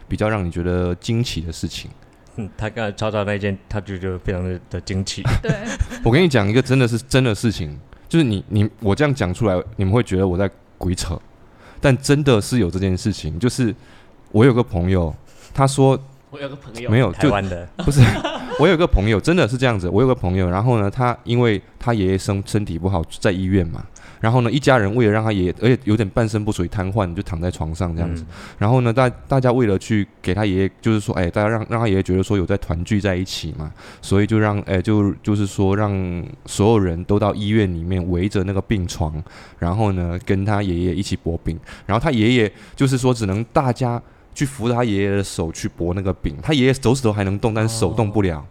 比较让你觉得惊奇的事情？
嗯，他刚才抄到那一件，他就觉得非常的的 惊奇。
对，
我跟你讲一个真的是真的事情，就是你你我这样讲出来，你们会觉得我在鬼扯，但真的是有这件事情。就是我有个朋友，他说
我有个朋友
没有，就
台湾的，
不是我有个朋友，真的是这样子。我有个朋友，然后呢，他因为他爷爷身身体不好，在医院嘛。然后呢，一家人为了让他爷爷，而且有点半身不遂、瘫痪，就躺在床上这样子。
嗯
然后呢，大大家为了去给他爷爷，就是说，哎，大家让让他爷爷觉得说有在团聚在一起嘛，所以就让，哎，就就是说让所有人都到医院里面围着那个病床，然后呢跟他爷爷一起搏饼。然后他爷爷就是说只能大家去扶着他爷爷的手去搏那个饼，他爷爷手指头还能动，但是手动不了。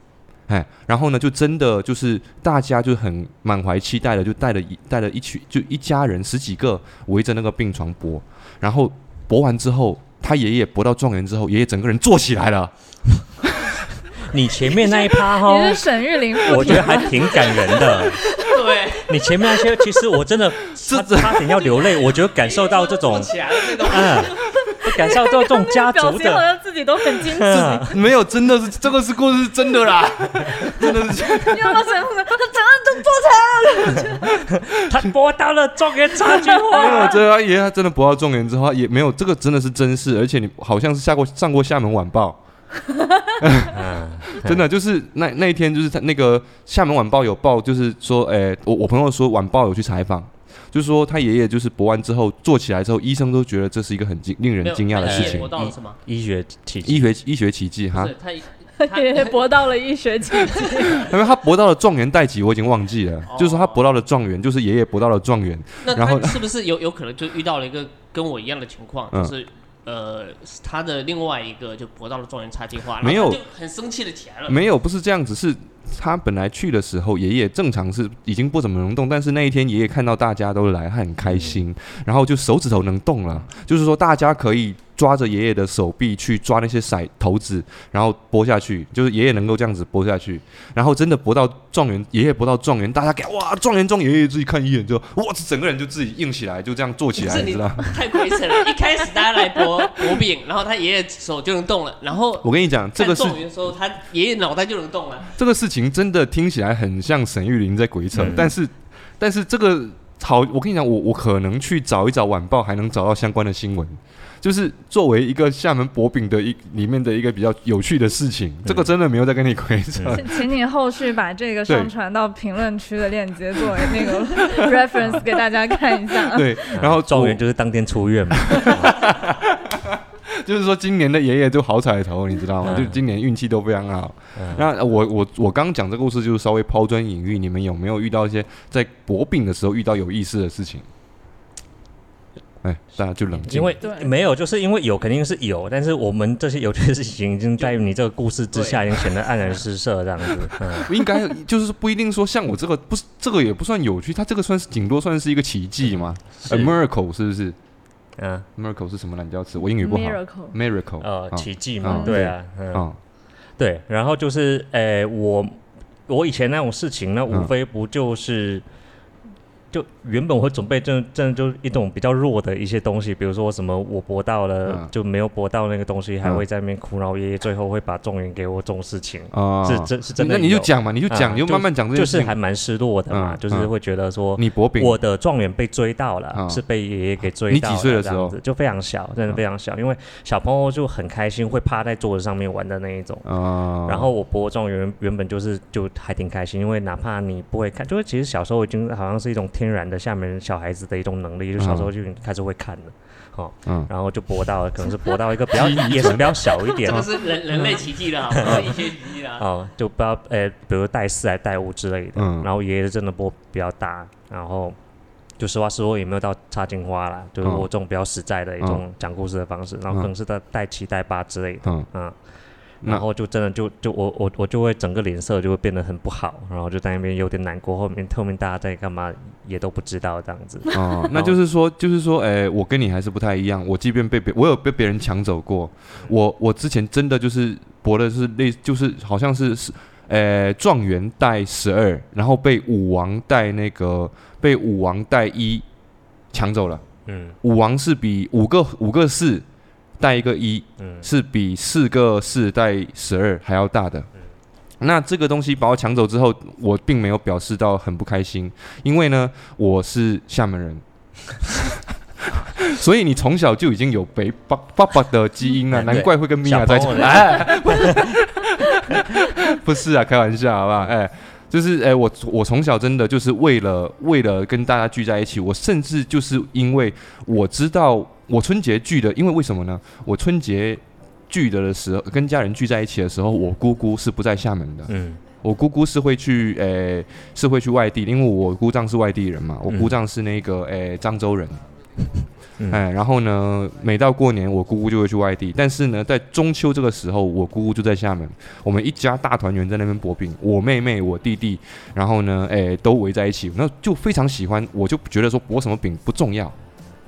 哎，然后呢，就真的就是大家就很满怀期待的，就带了一带了一群，就一家人十几个围着那个病床搏，然后搏完之后，他爷爷博到状元之后，爷爷整个人坐起来了。
你前面那一趴
你
哈
是，沈玉琳附
我觉得？还挺感人的。
对，
你前面那些，其实我真的差差点要流泪，我觉得感受到这种嗯，我感受到这种家族的，
像自己都很惊喜。
嗯
没有，真的是这个是故事是真的啦，真的是。
你要不要沈父他整个都坐起来了。
他博到了状元插菊
没有，
花。
这个爷爷他真的博到状元之后，也没有这个真的是真事，而且你好像是下过上过厦门晚报，
嗯，
真的就是那那一天就是他那个厦门晚报有报，就是说，诶、我我朋友说晚报有去采访。就是说，他爷爷就是博完之后坐起来之后，医生都觉得这是一个很惊令人惊讶的事情
他爷爷博，到了什么？
医学奇迹，
医学医学奇迹哈
他，爷
爷博到了医学奇迹，
因 为他博到了状元代级，我已经忘记了。
哦
就是说他博到了状元，就是爷爷博到了状元。
那
然后
他是不是有有可能就遇到了一个跟我一样的情况，
嗯
就是呃，他的另外一个就博到了状元插金花，
没有
很生气的起来了。
没有，不是这样子，是他本来去的时候，爷爷正常是已经不怎么能动，但是那一天爷爷看到大家都来，他很开心，然后就手指头能动了，就是说大家可以抓着爷爷的手臂去抓那些骰骰子，然后拨下去，就是爷爷能够这样子拨下去，然后真的拨到状元，爷爷拨到状元，大家给哇状元状，爷爷自己看一眼就哇，整个人就自己硬起来，就这样坐起来，
你
你知道？
太亏损了。一开始大家来博博饼，然后他爷爷手就能动了，然后
我跟你讲，这个是
看状元的时候，他爷爷脑袋就能动了。
这个事情真的听起来很像沈玉琳在鬼扯，
嗯
但是但是这个好，我跟你讲，我我可能去找一找晚报，还能找到相关的新闻。就是作为一个厦门薄饼的一里面的一个比较有趣的事情，这个真的没有在跟你鬼扯。
请你后续把这个上传到评论区的链接作为那个 reference 给大家看一下。
对，然后
状元就是当天出院嘛。
就是说今年的爷爷就好彩头，你知道吗？
嗯
就今年运气都非常好。
嗯
那我我我刚讲这个故事就是稍微抛砖引玉，你们有没有遇到一些在博饼的时候遇到有意思的事情？哎，大家就冷静。
因为
对
没有，就是因为有肯定是有，但是我们这些有趣的事情已经在你这个故事之下，已经显得黯然失色这样子。嗯，
应该就是不一定说像我这个不是这个也不算有趣，它这个算是顶多算是一个奇迹嘛？A miracle 是不是
嗯
，？miracle 是什么懒觉词？我英语不好。Miracle，miracle
呃，
啊
奇迹嘛
嗯，
对啊，嗯，
啊
对，然后就是，诶，我我以前那种事情，那无
嗯
非不就是。就原本我会准备真的真的就一种比较弱的一些东西，比如说什么我搏到了、
嗯。
就没有搏到那个东西，还
嗯
会在那边哭，然后爷爷最后会把状元给我这种事情，
啊
是真是真的
那你就讲嘛，你就讲，
啊
你就慢慢讲这
就是
件事情。
还蛮失落的嘛，
嗯嗯
就是会觉得说
你博饼，
我的状元被追到了，
嗯。
是被爷爷给追
你
到了。
几岁的时候？
就非常小，真的非常小，因为小朋友就很开心，会趴在桌子上面玩的那一种。
啊，
然后我播状元原本就是就还挺开心，因为哪怕你不会看，就是其实小时候已经好像是一种天然的厦门小孩子的一种能力，就小时候就已经开始会看了，哦，
嗯，
然后就播到了，可能是播到一个比较 也是比较小一点
这个是人人类奇迹了，好不好？医学奇迹了。
哦，就不知道呃，比如带四还带五之类的，
嗯
然后爷爷真的播比较大，然后就实话实说也没有到插金花啦，就是我这种比较实在的一种讲故事的方式，然后可能是带带七带八之类的，
嗯，
嗯。
那
然后就真的就就我我我就会整个脸色就会变得很不好，然后就在那边有点难过。后面后面大家在干嘛也都不知道这样子。
哦，那就是说，就是说，哎、我跟你还是不太一样。我即便被别，我有被别人抢走过。我我之前真的就是博的是类，就是好像是是，呃，状元带十二，然后被武王带那个被武王带一抢走了。
嗯
武王是比五个五个四带一个一，
嗯
是比四个四带十二还要大的。那这个东西把我抢走之后，我并没有表示到很不开心，因为呢，我是厦门人，所以你从小就已经有北爸爸爸的基因了，难怪会跟米娅在一起
小朋。友的
哎，不是啊，开玩笑，好不好？哎。就是哎、我我从小真的就是为了为了跟大家聚在一起，我甚至就是因为我知道我春节聚的，因为为什么呢？我春节聚的的时候，跟家人聚在一起的时候，我姑姑是不在厦门的，
嗯。
我姑姑是会去，诶、是会去外地，因为我姑丈是外地人嘛，我
嗯。
姑丈是那个，诶、漳州人，
嗯。
哎，然后呢，每到过年，我姑姑就会去外地，但是呢，在中秋这个时候，我姑姑就在厦门，我们一家大团圆在那边薄饼，我妹妹、我弟弟，然后呢，哎，都围在一起，那就非常喜欢，我就觉得说薄什么饼不重要，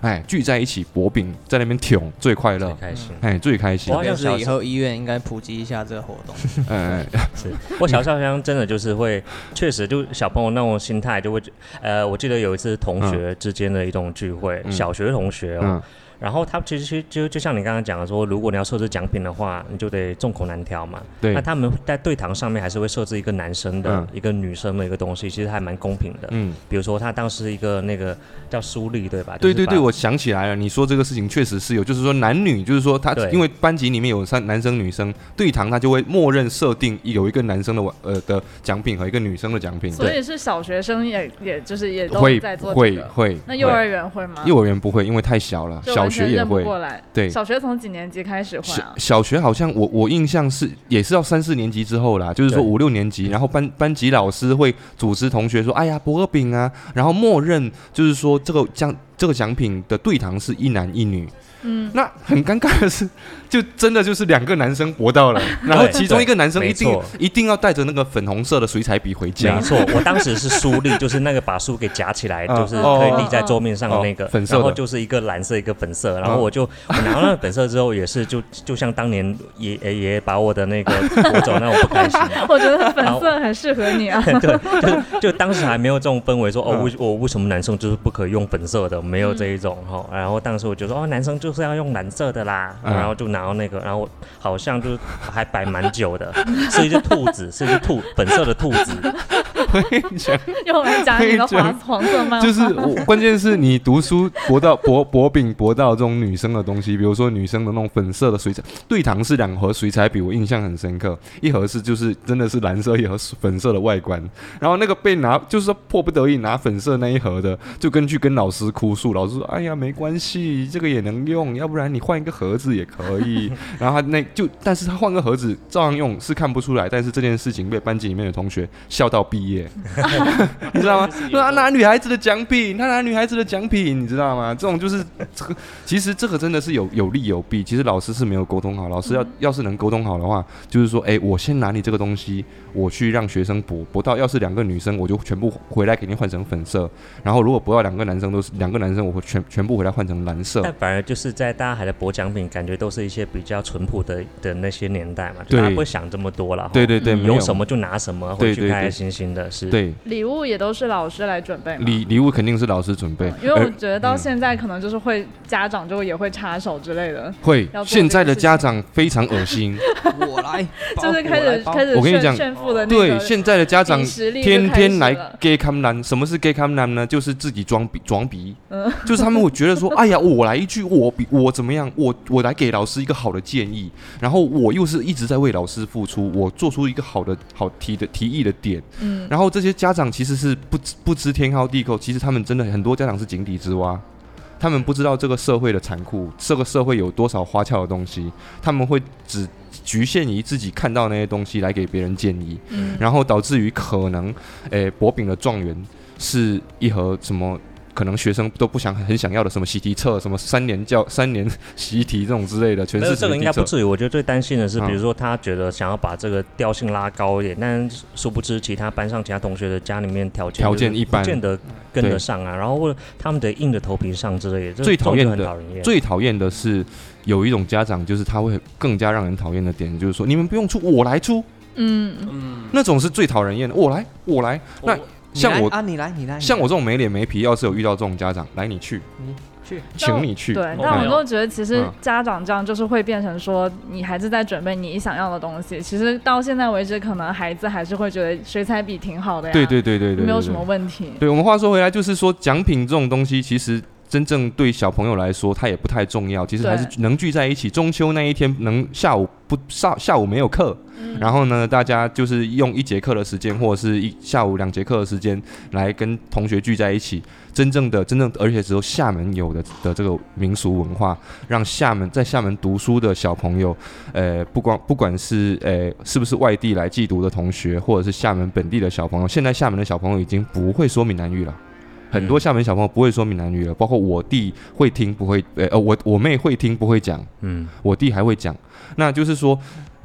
哎，聚在一起薄饼，在那边挺最快乐，
最开心。
哎，最开心。
我。
就是。以后医院应该普及一下这个活动。
哎，
是。我小时候好像真的就是会，确实就小朋友那种心态就会，呃，我记得有一次同学之间的一种聚会，
嗯。
小学同学哦，
嗯，
然后他其实就就像你刚刚讲的说，如果你要设置奖品的话，你就得众口难调嘛。
对
那，他们在对堂上面还是会设置一个男生的、
嗯
一个女生的一个东西，其实还蛮公平的。
嗯，
比如说他当时一个那个叫苏丽对吧？
对对对，我想起来了，你说这个事情确实是有，就是说男女，就是说他因为班级里面有三男生女生，对堂他就会默认设定有一个男生的呃的奖品和一个女生的奖品，
所以是小学生也也就是也都
会
在做
会
这个。
会。会
那幼儿园会吗？
幼儿园不会，因为太小了，小学也
不过来。
对，
小学从几年级开始换
小
啊？
小学好像我我印象是也是要三四年级之后啦，就是说五六年级，然后班班级老师会组织同学说，哎呀，博个饼啊，然后默认就是说这个奖这个奖品的对堂是一男一女。
嗯，
那很尴尬的是，就真的就是两个男生搏到了，然后其中一个男生一定
没错
一定要带着那个粉红色的水彩笔回家
没。错，我当时是书立，就是那个把书给夹起来，
嗯
就是可以立在桌面上的那个，然后就是一个蓝色一个粉色，然后
嗯
我就我拿到那个粉色之后，也是就就像当年爷爷爷把我的那个夺走那种不开心。
我觉得粉色很适合你啊。
对，就就当时还没有这种氛围，说哦，
嗯
为我为什么男生就是不可以用粉色的，没有这一种哈。然后当时我就说哦，男生就是要用蓝色的啦，
嗯
然后就拿到那个，然后好像就是还摆蛮久的，是一只兔子，是一只兔粉色的兔子，
又来夹你的黄黄色漫画。
就是我，关键是你读书博到博博饼博到这种女生的东西，比如说女生的那种粉色的水彩，对堂是两盒水彩笔，我印象很深刻，一盒是就是真的是蓝色，一盒是粉色的外观，然后那个被拿就是说迫不得已拿粉色那一盒的，就根据跟老师哭诉，老师说哎呀没关系，这个也能用，要不然你换一个盒子也可以，然后他那就但是他换个盒子照样用是看不出来，但是这件事情被班级里面的同学笑到毕业。你知道吗？说他拿女孩子的奖品，他拿女孩子的奖品，你知道吗？这种就是这个，其实这个真的是有有利有弊。其实老师是没有沟通好，老师要要是能沟通好的话，就是说，哎，我先拿你这个东西，我去让学生博，博到要是两个女生，我就全部回来给你换成粉色。然后如果博到两个男生都是两个男生，我会全全部回来换成蓝色。
但反而就是在大家还在博奖品，感觉都是一些比较淳朴的的那些年代嘛，就大家
对
不会想这么多了。
对对对，没
有什么就拿什么，回去
对对对
开开心心的是。
对
礼物也都是老师来准备。
礼礼物肯定是老师准备
嗯，因为我觉得到
嗯
现在可能就是会家长就也会插手之类的，
会现在的家长非常恶心。
我来，
就是开始开
始。
我跟你讲
炫炫富的那
对，现在的家长天天来
了
gay cam 男，什么是 gay cam 男呢？就是自己装逼装逼，
嗯
就是他们会觉得说，哎呀，我来一句，我比我怎么样，我我来给老师一个好的建议，然后我又是一直在为老师付出，我做出一个好的好提的提议的点，
嗯，
然后这些家长其实是不知不知天高地厚，其实他们真的很多家长是井底之蛙。他们不知道这个社会的残酷，这个社会有多少花俏的东西，他们会只局限于自己看到那些东西来给别人建议，
嗯。
然后导致于可能，诶、薄饼的状元是一盒什么，可能学生都不想很想要的什么习题册，什么三年教三年 习题这种之类的，全是
这个。应该不至于，我觉得最担心的是，
嗯
比如说他觉得想要把这个调性拉高一点，但殊不知其他班上其他同学的家里面条件
条件一般
不见得跟得上啊，然后或者他们得硬着头皮上之类的，
最讨厌的。最讨厌的是有一种家长，就是他会更加让人讨厌的点，就是说你们不用出，我来出，
嗯，
嗯，
那种是最讨人厌的。我来，我来。那像我
啊，你来，你来，
像我这种没脸没皮，要是有遇到这种家长，来你去，你
去，
请你去。
对，但我都觉得其实
嗯
家长这样就是会变成说，你孩子在准备你想要的东西，其实到现在为止，可能孩子还是会觉得水彩笔挺好的呀，
对对对，对
没有什么。问题。
对我们话说回来，就是说奖品这种东西，其实真正对小朋友来说，它也不太重要。其实还是能聚在一起。中秋那一天能下午不上下午没有课，然后呢，大家就是用一节课的时间，或者是一下午两节课的时间，来跟同学聚在一起。真正的、真正而且只有厦门有的的这个民俗文化，让厦门在厦门读书的小朋友，呃，不光不管是呃是不是外地来寄读的同学，或者是厦门本地的小朋友，现在厦门的小朋友已经不会说闽南语了。很多厦门小朋友不会说闽南语了，包括我弟会听不会，呃呃，我我妹会听不会讲，
嗯，
我弟还会讲。那就是说，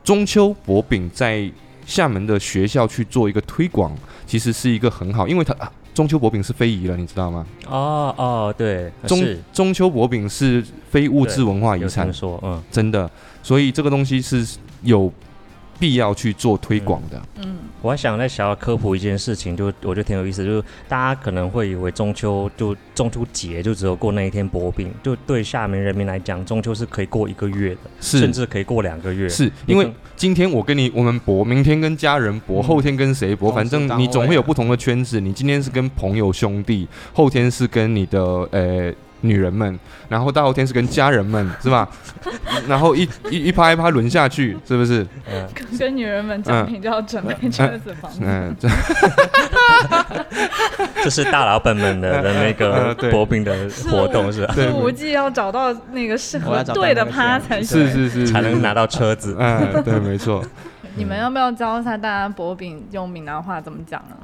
中秋薄饼在厦门的学校去做一个推广，其实是一个很好，因为它啊中秋薄饼是非遗了，你知道吗？
哦哦，对，
中中秋薄饼是非物质文化遗产，
说，嗯，
真的，所以这个东西是有必要去做推广的。
嗯，
我还想再想要科普一件事情，就我觉得挺有意思，就是大家可能会以为中秋就中秋节就只有过那一天薄饼，就对厦门人民来讲，中秋是可以过一个月的，甚至可以过两个月。
是因为今天我跟你我们博，明天跟家人博，
嗯
后天跟谁博，
同
反正你总会有不同的圈子。你今天是跟朋友兄弟，后天是跟你的呃女人们，然后大后天是跟家人们，是吧？然后一一一趴一趴轮下去，是不是？
嗯，
跟女人们奖品就要准备车子房子。
嗯，这
这是大老板们的的那个薄饼的活动是吧？
无忌要找到那个适合对的趴才
是
行。
是是，
才能拿到车子。
嗯，对，没错。
你们要不要教一下大家薄饼用闽南话怎么讲呢？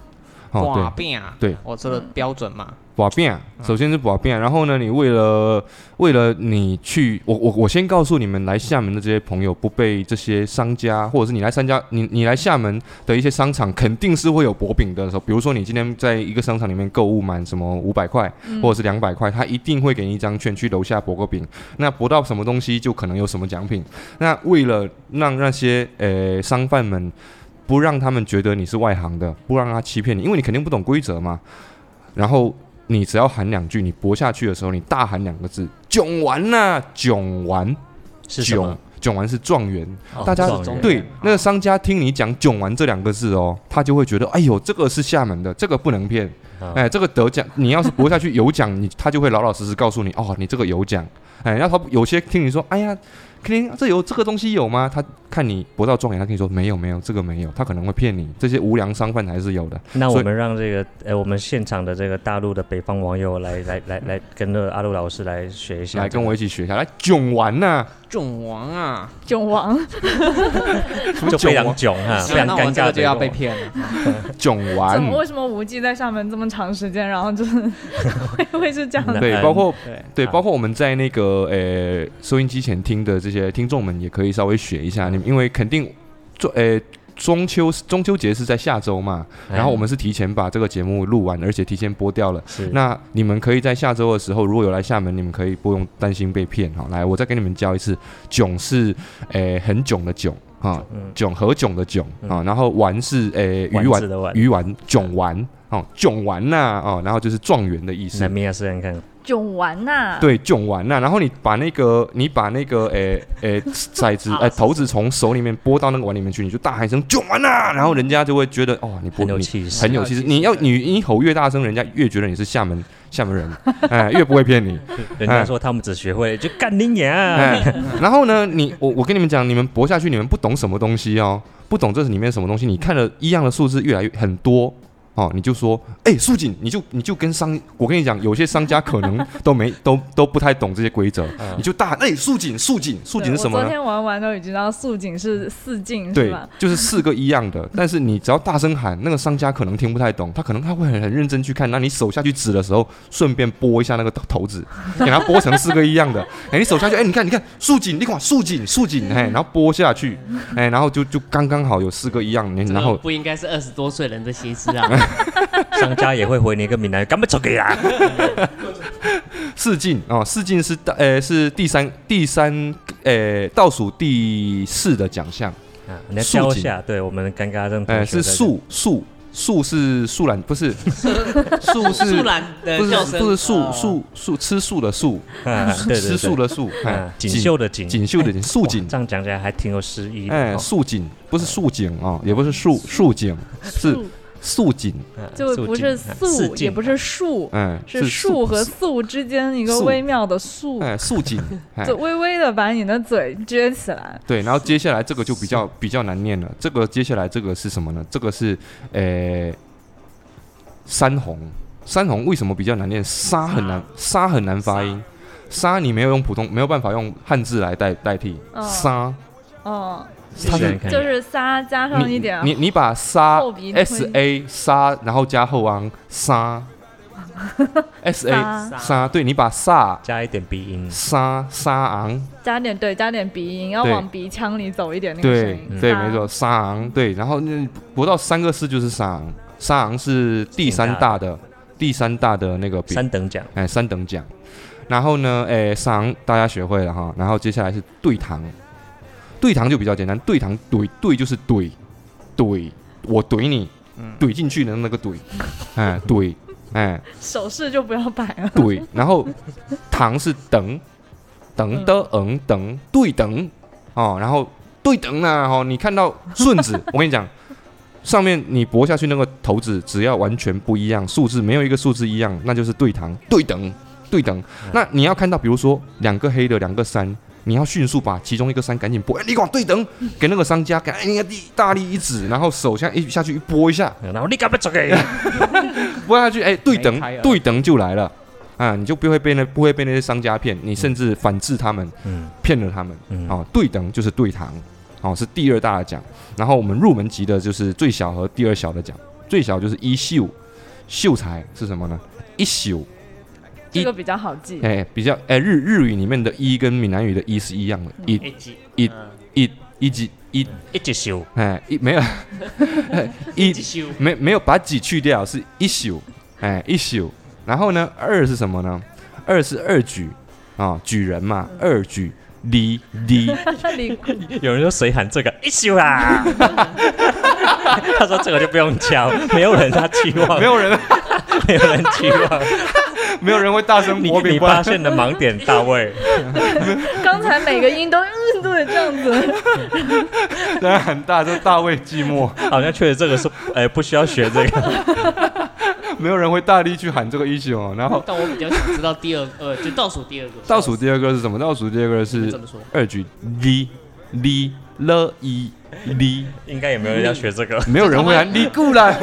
哦，
哇
对，
变啊！
对
我说的标准嘛，
保变，首先是保变，然后呢，你为了为了你去，我我我先告诉你们，来厦门的这些朋友，不被这些商家，或者是你来参加，你你来厦门的一些商场，肯定是会有薄饼的时候，比如说你今天在一个商场里面购物满什么五百块
嗯
或者是两百块，他一定会给你一张券去楼下博个饼，那博到什么东西就可能有什么奖品。那为了让那些呃商贩们不让他们觉得你是外行的，不让他欺骗你，因为你肯定不懂规则嘛。然后你只要喊两句，你搏下去的时候，你大喊两个字“囧完呐、囧完”，
是什么？
囧完是状元。
哦
大家对那个商家听你讲“囧完”这两个字哦，他就会觉得，哎呦，这个是厦门的，这个不能骗。
啊
哎，这个得奖，你要是搏下去有奖，你他就会老老实实告诉你，哦，你这个有奖。哎，然后他有些听你说，哎呀，肯定这有这个东西有吗？他看你博到状元，他跟你说没有没有，这个没有，他可能会骗你。这些无良商贩还是有的。
那我们让这个呃，我们现场的这个大陆的北方网友来来来来跟着阿陆老师来学一下，
来跟我一起学一下，来囧完呐、
囧王啊！
囧王，
就非常囧哈，非常尴尬
就要被骗了。
囧
怎么
完。
为什么无忌在厦门这么长时间，然后就是会会是这样的？
对，
嗯
包括
对，
包括我们在那个呃收音机前听的这些听众们，也可以稍微学一下。你们因为肯定中呃中秋中秋节是在下周嘛，
哎
然后我们是提前把这个节目录完，而且提前播掉了。
是
那你们可以在下周的时候，如果有来厦门，你们可以不用担心被骗哈。来，我再给你们教一次，囧是诶很囧的囧哈，
嗯
囧和囧的囧啊，然后丸是诶鱼丸鱼丸囧丸哦囧丸呐哦，然后就是状元的意思
那。米娅试看看，
囧完呐、
对，囧完呐、然后你把那个你把那个诶诶骰子 诶骰子从手里面拨到那个碗里面去，你就大喊一声囧完呐，然后人家就会觉得哦，你拨
很有
你
气势，
很有气势。你要你你吼越大声，人家越觉得你是厦门厦门人，哎，越不会骗你。
人家说他们只学会就干你娘，
哎，然后呢，你我我跟你们讲，你们搏下去，你们不懂什么东西哦，不懂这里面什么东西，你看了一样的数字越来越很多。哦，你就说，哎、素锦，你就你就跟商，我跟你讲，有些商家可能 都没都都不太懂这些规则，
嗯
你就大喊，哎、素锦，素锦，素
对
锦是什么
昨天玩完都已经知道素锦是四进是
就是四个一样的，但是你只要大声喊，那个商家可能听不太懂，他可能他会很很认真去看，那你手下去指的时候，顺便拨一下那个头子，给它拨成四个一样的，哎，你手下去，哎，你看你看，竖紧，你看竖紧竖紧，哎，然后拨下去，哎，然后就就刚刚好有四个一样，你
这
然后
不应该是二十多岁人的心思啊！
商家也会回你一个闽南语，干嘛走给啊？
四进哦，四进是大呃是第三第三呃倒数第四的奖项，
啊你要教一下，对我们尴尬症同
哎，是
学在
树树树是树懒，不是 素是
树懒的
不是不是素
哦。
素素吃素的素，
啊对对
吃素，的素，哎
啊，锦绣的锦，
锦绣的锦，素锦。
哇，这样讲起来还挺有诗意的，
哎，
哦。
素锦不是素锦哦，也不是素素锦，是
素
素锦，
啊
就不是
素
也不是树，
嗯，
是树和
素
素之间一个微妙的素，
哎素锦，哎。
就微微的把你的嘴撅起来。
对，然后接下来这个就比较比较难念了，这个接下来这个是什么呢？这个是呃山红，山红为什么比较难念？沙很难，沙很难发音。沙。你没有用普通，没有办法用汉字来代代替。
嗯。
沙，
哦，就是沙加上一
你
点
你你把沙 S A 沙，然后加后昂沙 S A 沙，对你把萨
加一点鼻音，
沙沙昂，
加点对加点鼻音，要往鼻腔里走一点那个声
对
音。
对，没错，沙昂对，然后那不到三个四就是沙昂，沙昂是第三大的第三大的那个饼，
三等奖，
哎，三等奖。然后呢，哎，赏大家学会了哈。然后接下来是对糖，对糖就比较简单，对糖怼对就是怼怼，我怼你，怼进去的那个怼，哎怼，哎
手势就不要摆了。
怼。然后糖是等等的嗯等对等哦，然后对等呢，哦，你看到顺子，我跟你讲。上面你拨下去那个骰子，只要完全不一样，数字没有一个数字一样，那就是对糖对等对等。那你要看到，比如说两个黑的，两个三，你要迅速把其中一个山赶紧拨，哎，你给我对等，给那个商家给哎你地大力一指，然后手下一下去一拨一下，
然后你干不这个？
拨下去，哎，对等对等就来了啊，你就不会被那不会被那些商家骗，你甚至反制他们，
嗯
骗了他们。
嗯，
哦，对等就是对堂，哦是第二大的奖。然后我们入门级的就是最小和第二小的奖，最小就是一秀，秀才是什么呢？一宿，
这个比较好记。
哎，比较哎日日语里面的一跟闽南语的一是一样的，一
一级
一
嗯
一一级一
一直修，
哎一没有 一没没有把几去掉，是一宿，哎一宿。然后呢，二是什么呢？二是二举啊，举人嘛，二举离离。
有人说谁喊这个一休啊？他说这个就不用敲，没有人他期望，
没有人，
没有人期望。
没有人会大声
你你发现的盲点大卫，
刚才每个音都嗯对这样子，
当然很大，就大卫寂寞，
好像确实这个是哎不需要学这个。
没有人会大力去喊这个一宿哦。然后
但我比较想知道第二呃，就倒数第二个。
倒数第二个是什么？倒数第二个是
怎么说？
二举 li li 了一 li，
应该也没有人要学这个。
没有人会来 李故啦，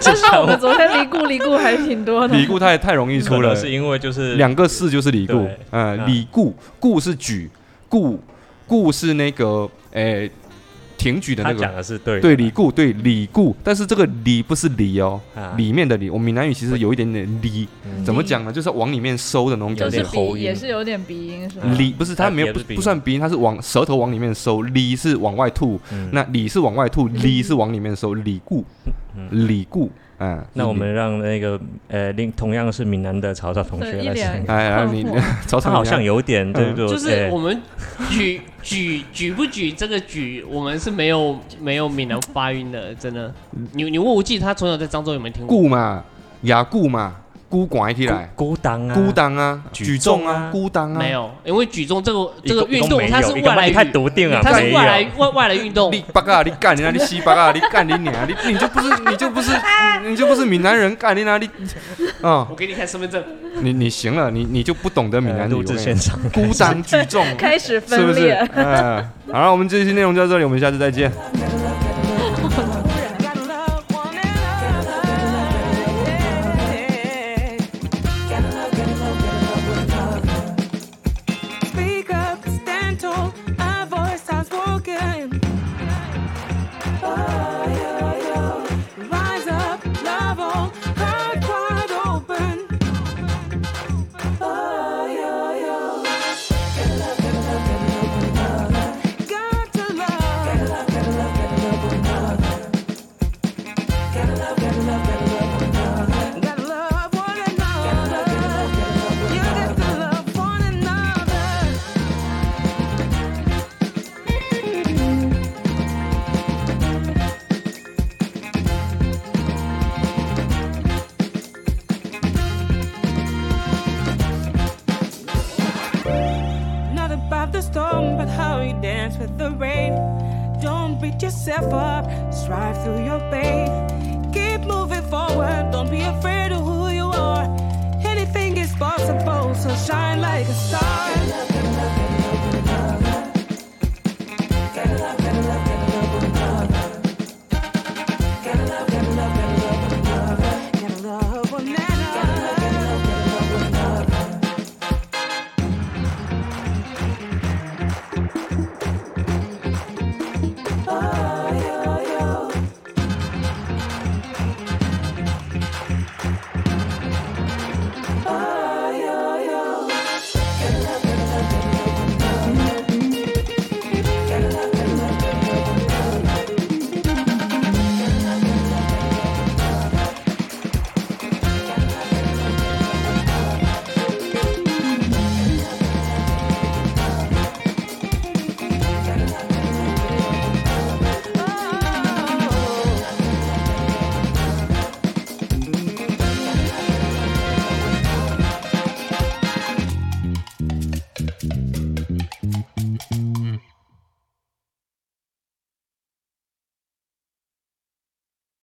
至少我们昨天离故离故还挺多的。
李故太太容易出了，
是因为就是
两个四就是李
故，
嗯，
嗯
李固固是举，故故是那个诶挺举的那个。
讲的是对
对李固，对李固，但是这个李不是李哦，
啊
里面的李，我们闽南语其实有一点点李，
嗯
怎么讲呢？就是往里面收的那种
就是
感觉。
鼻也是有点鼻音是吧？
李不是它没有不
不
算鼻音，它是往舌头往里面收，李是往外吐，
嗯
那李是往外吐，李是往里面收，李固，
嗯
李固，嗯，
那我们让那个呃，另同样是闽南的曹操同学来讲，
哎，然后你 曹操
他好像有点对
不
对，
就是
哎
我们举举举不举这个举，我们是没有没有闽南发音的，真的。你你问吴记，他从小在漳州有没有听过？
故嘛，雅故嘛，孤拐起来，
孤单啊，
孤单啊，
举
举重啊孤单啊，
没，有，因为举重这个这个运动它是外来语，
笃定啊，
它是
没
外来。外外来运动。
你八嘎，你干你哪里西八嘎，你干你娘，你你就不是你就不是你你就不是闽南人，干你哪里？啊，
我给你看身份证，
你你行了，你你就不懂得闽南语，
录制现场，
讲孤单举重，
开始分
是不是？
分裂。
嗯，好了，我们这期内容就到这里，我们下次再见。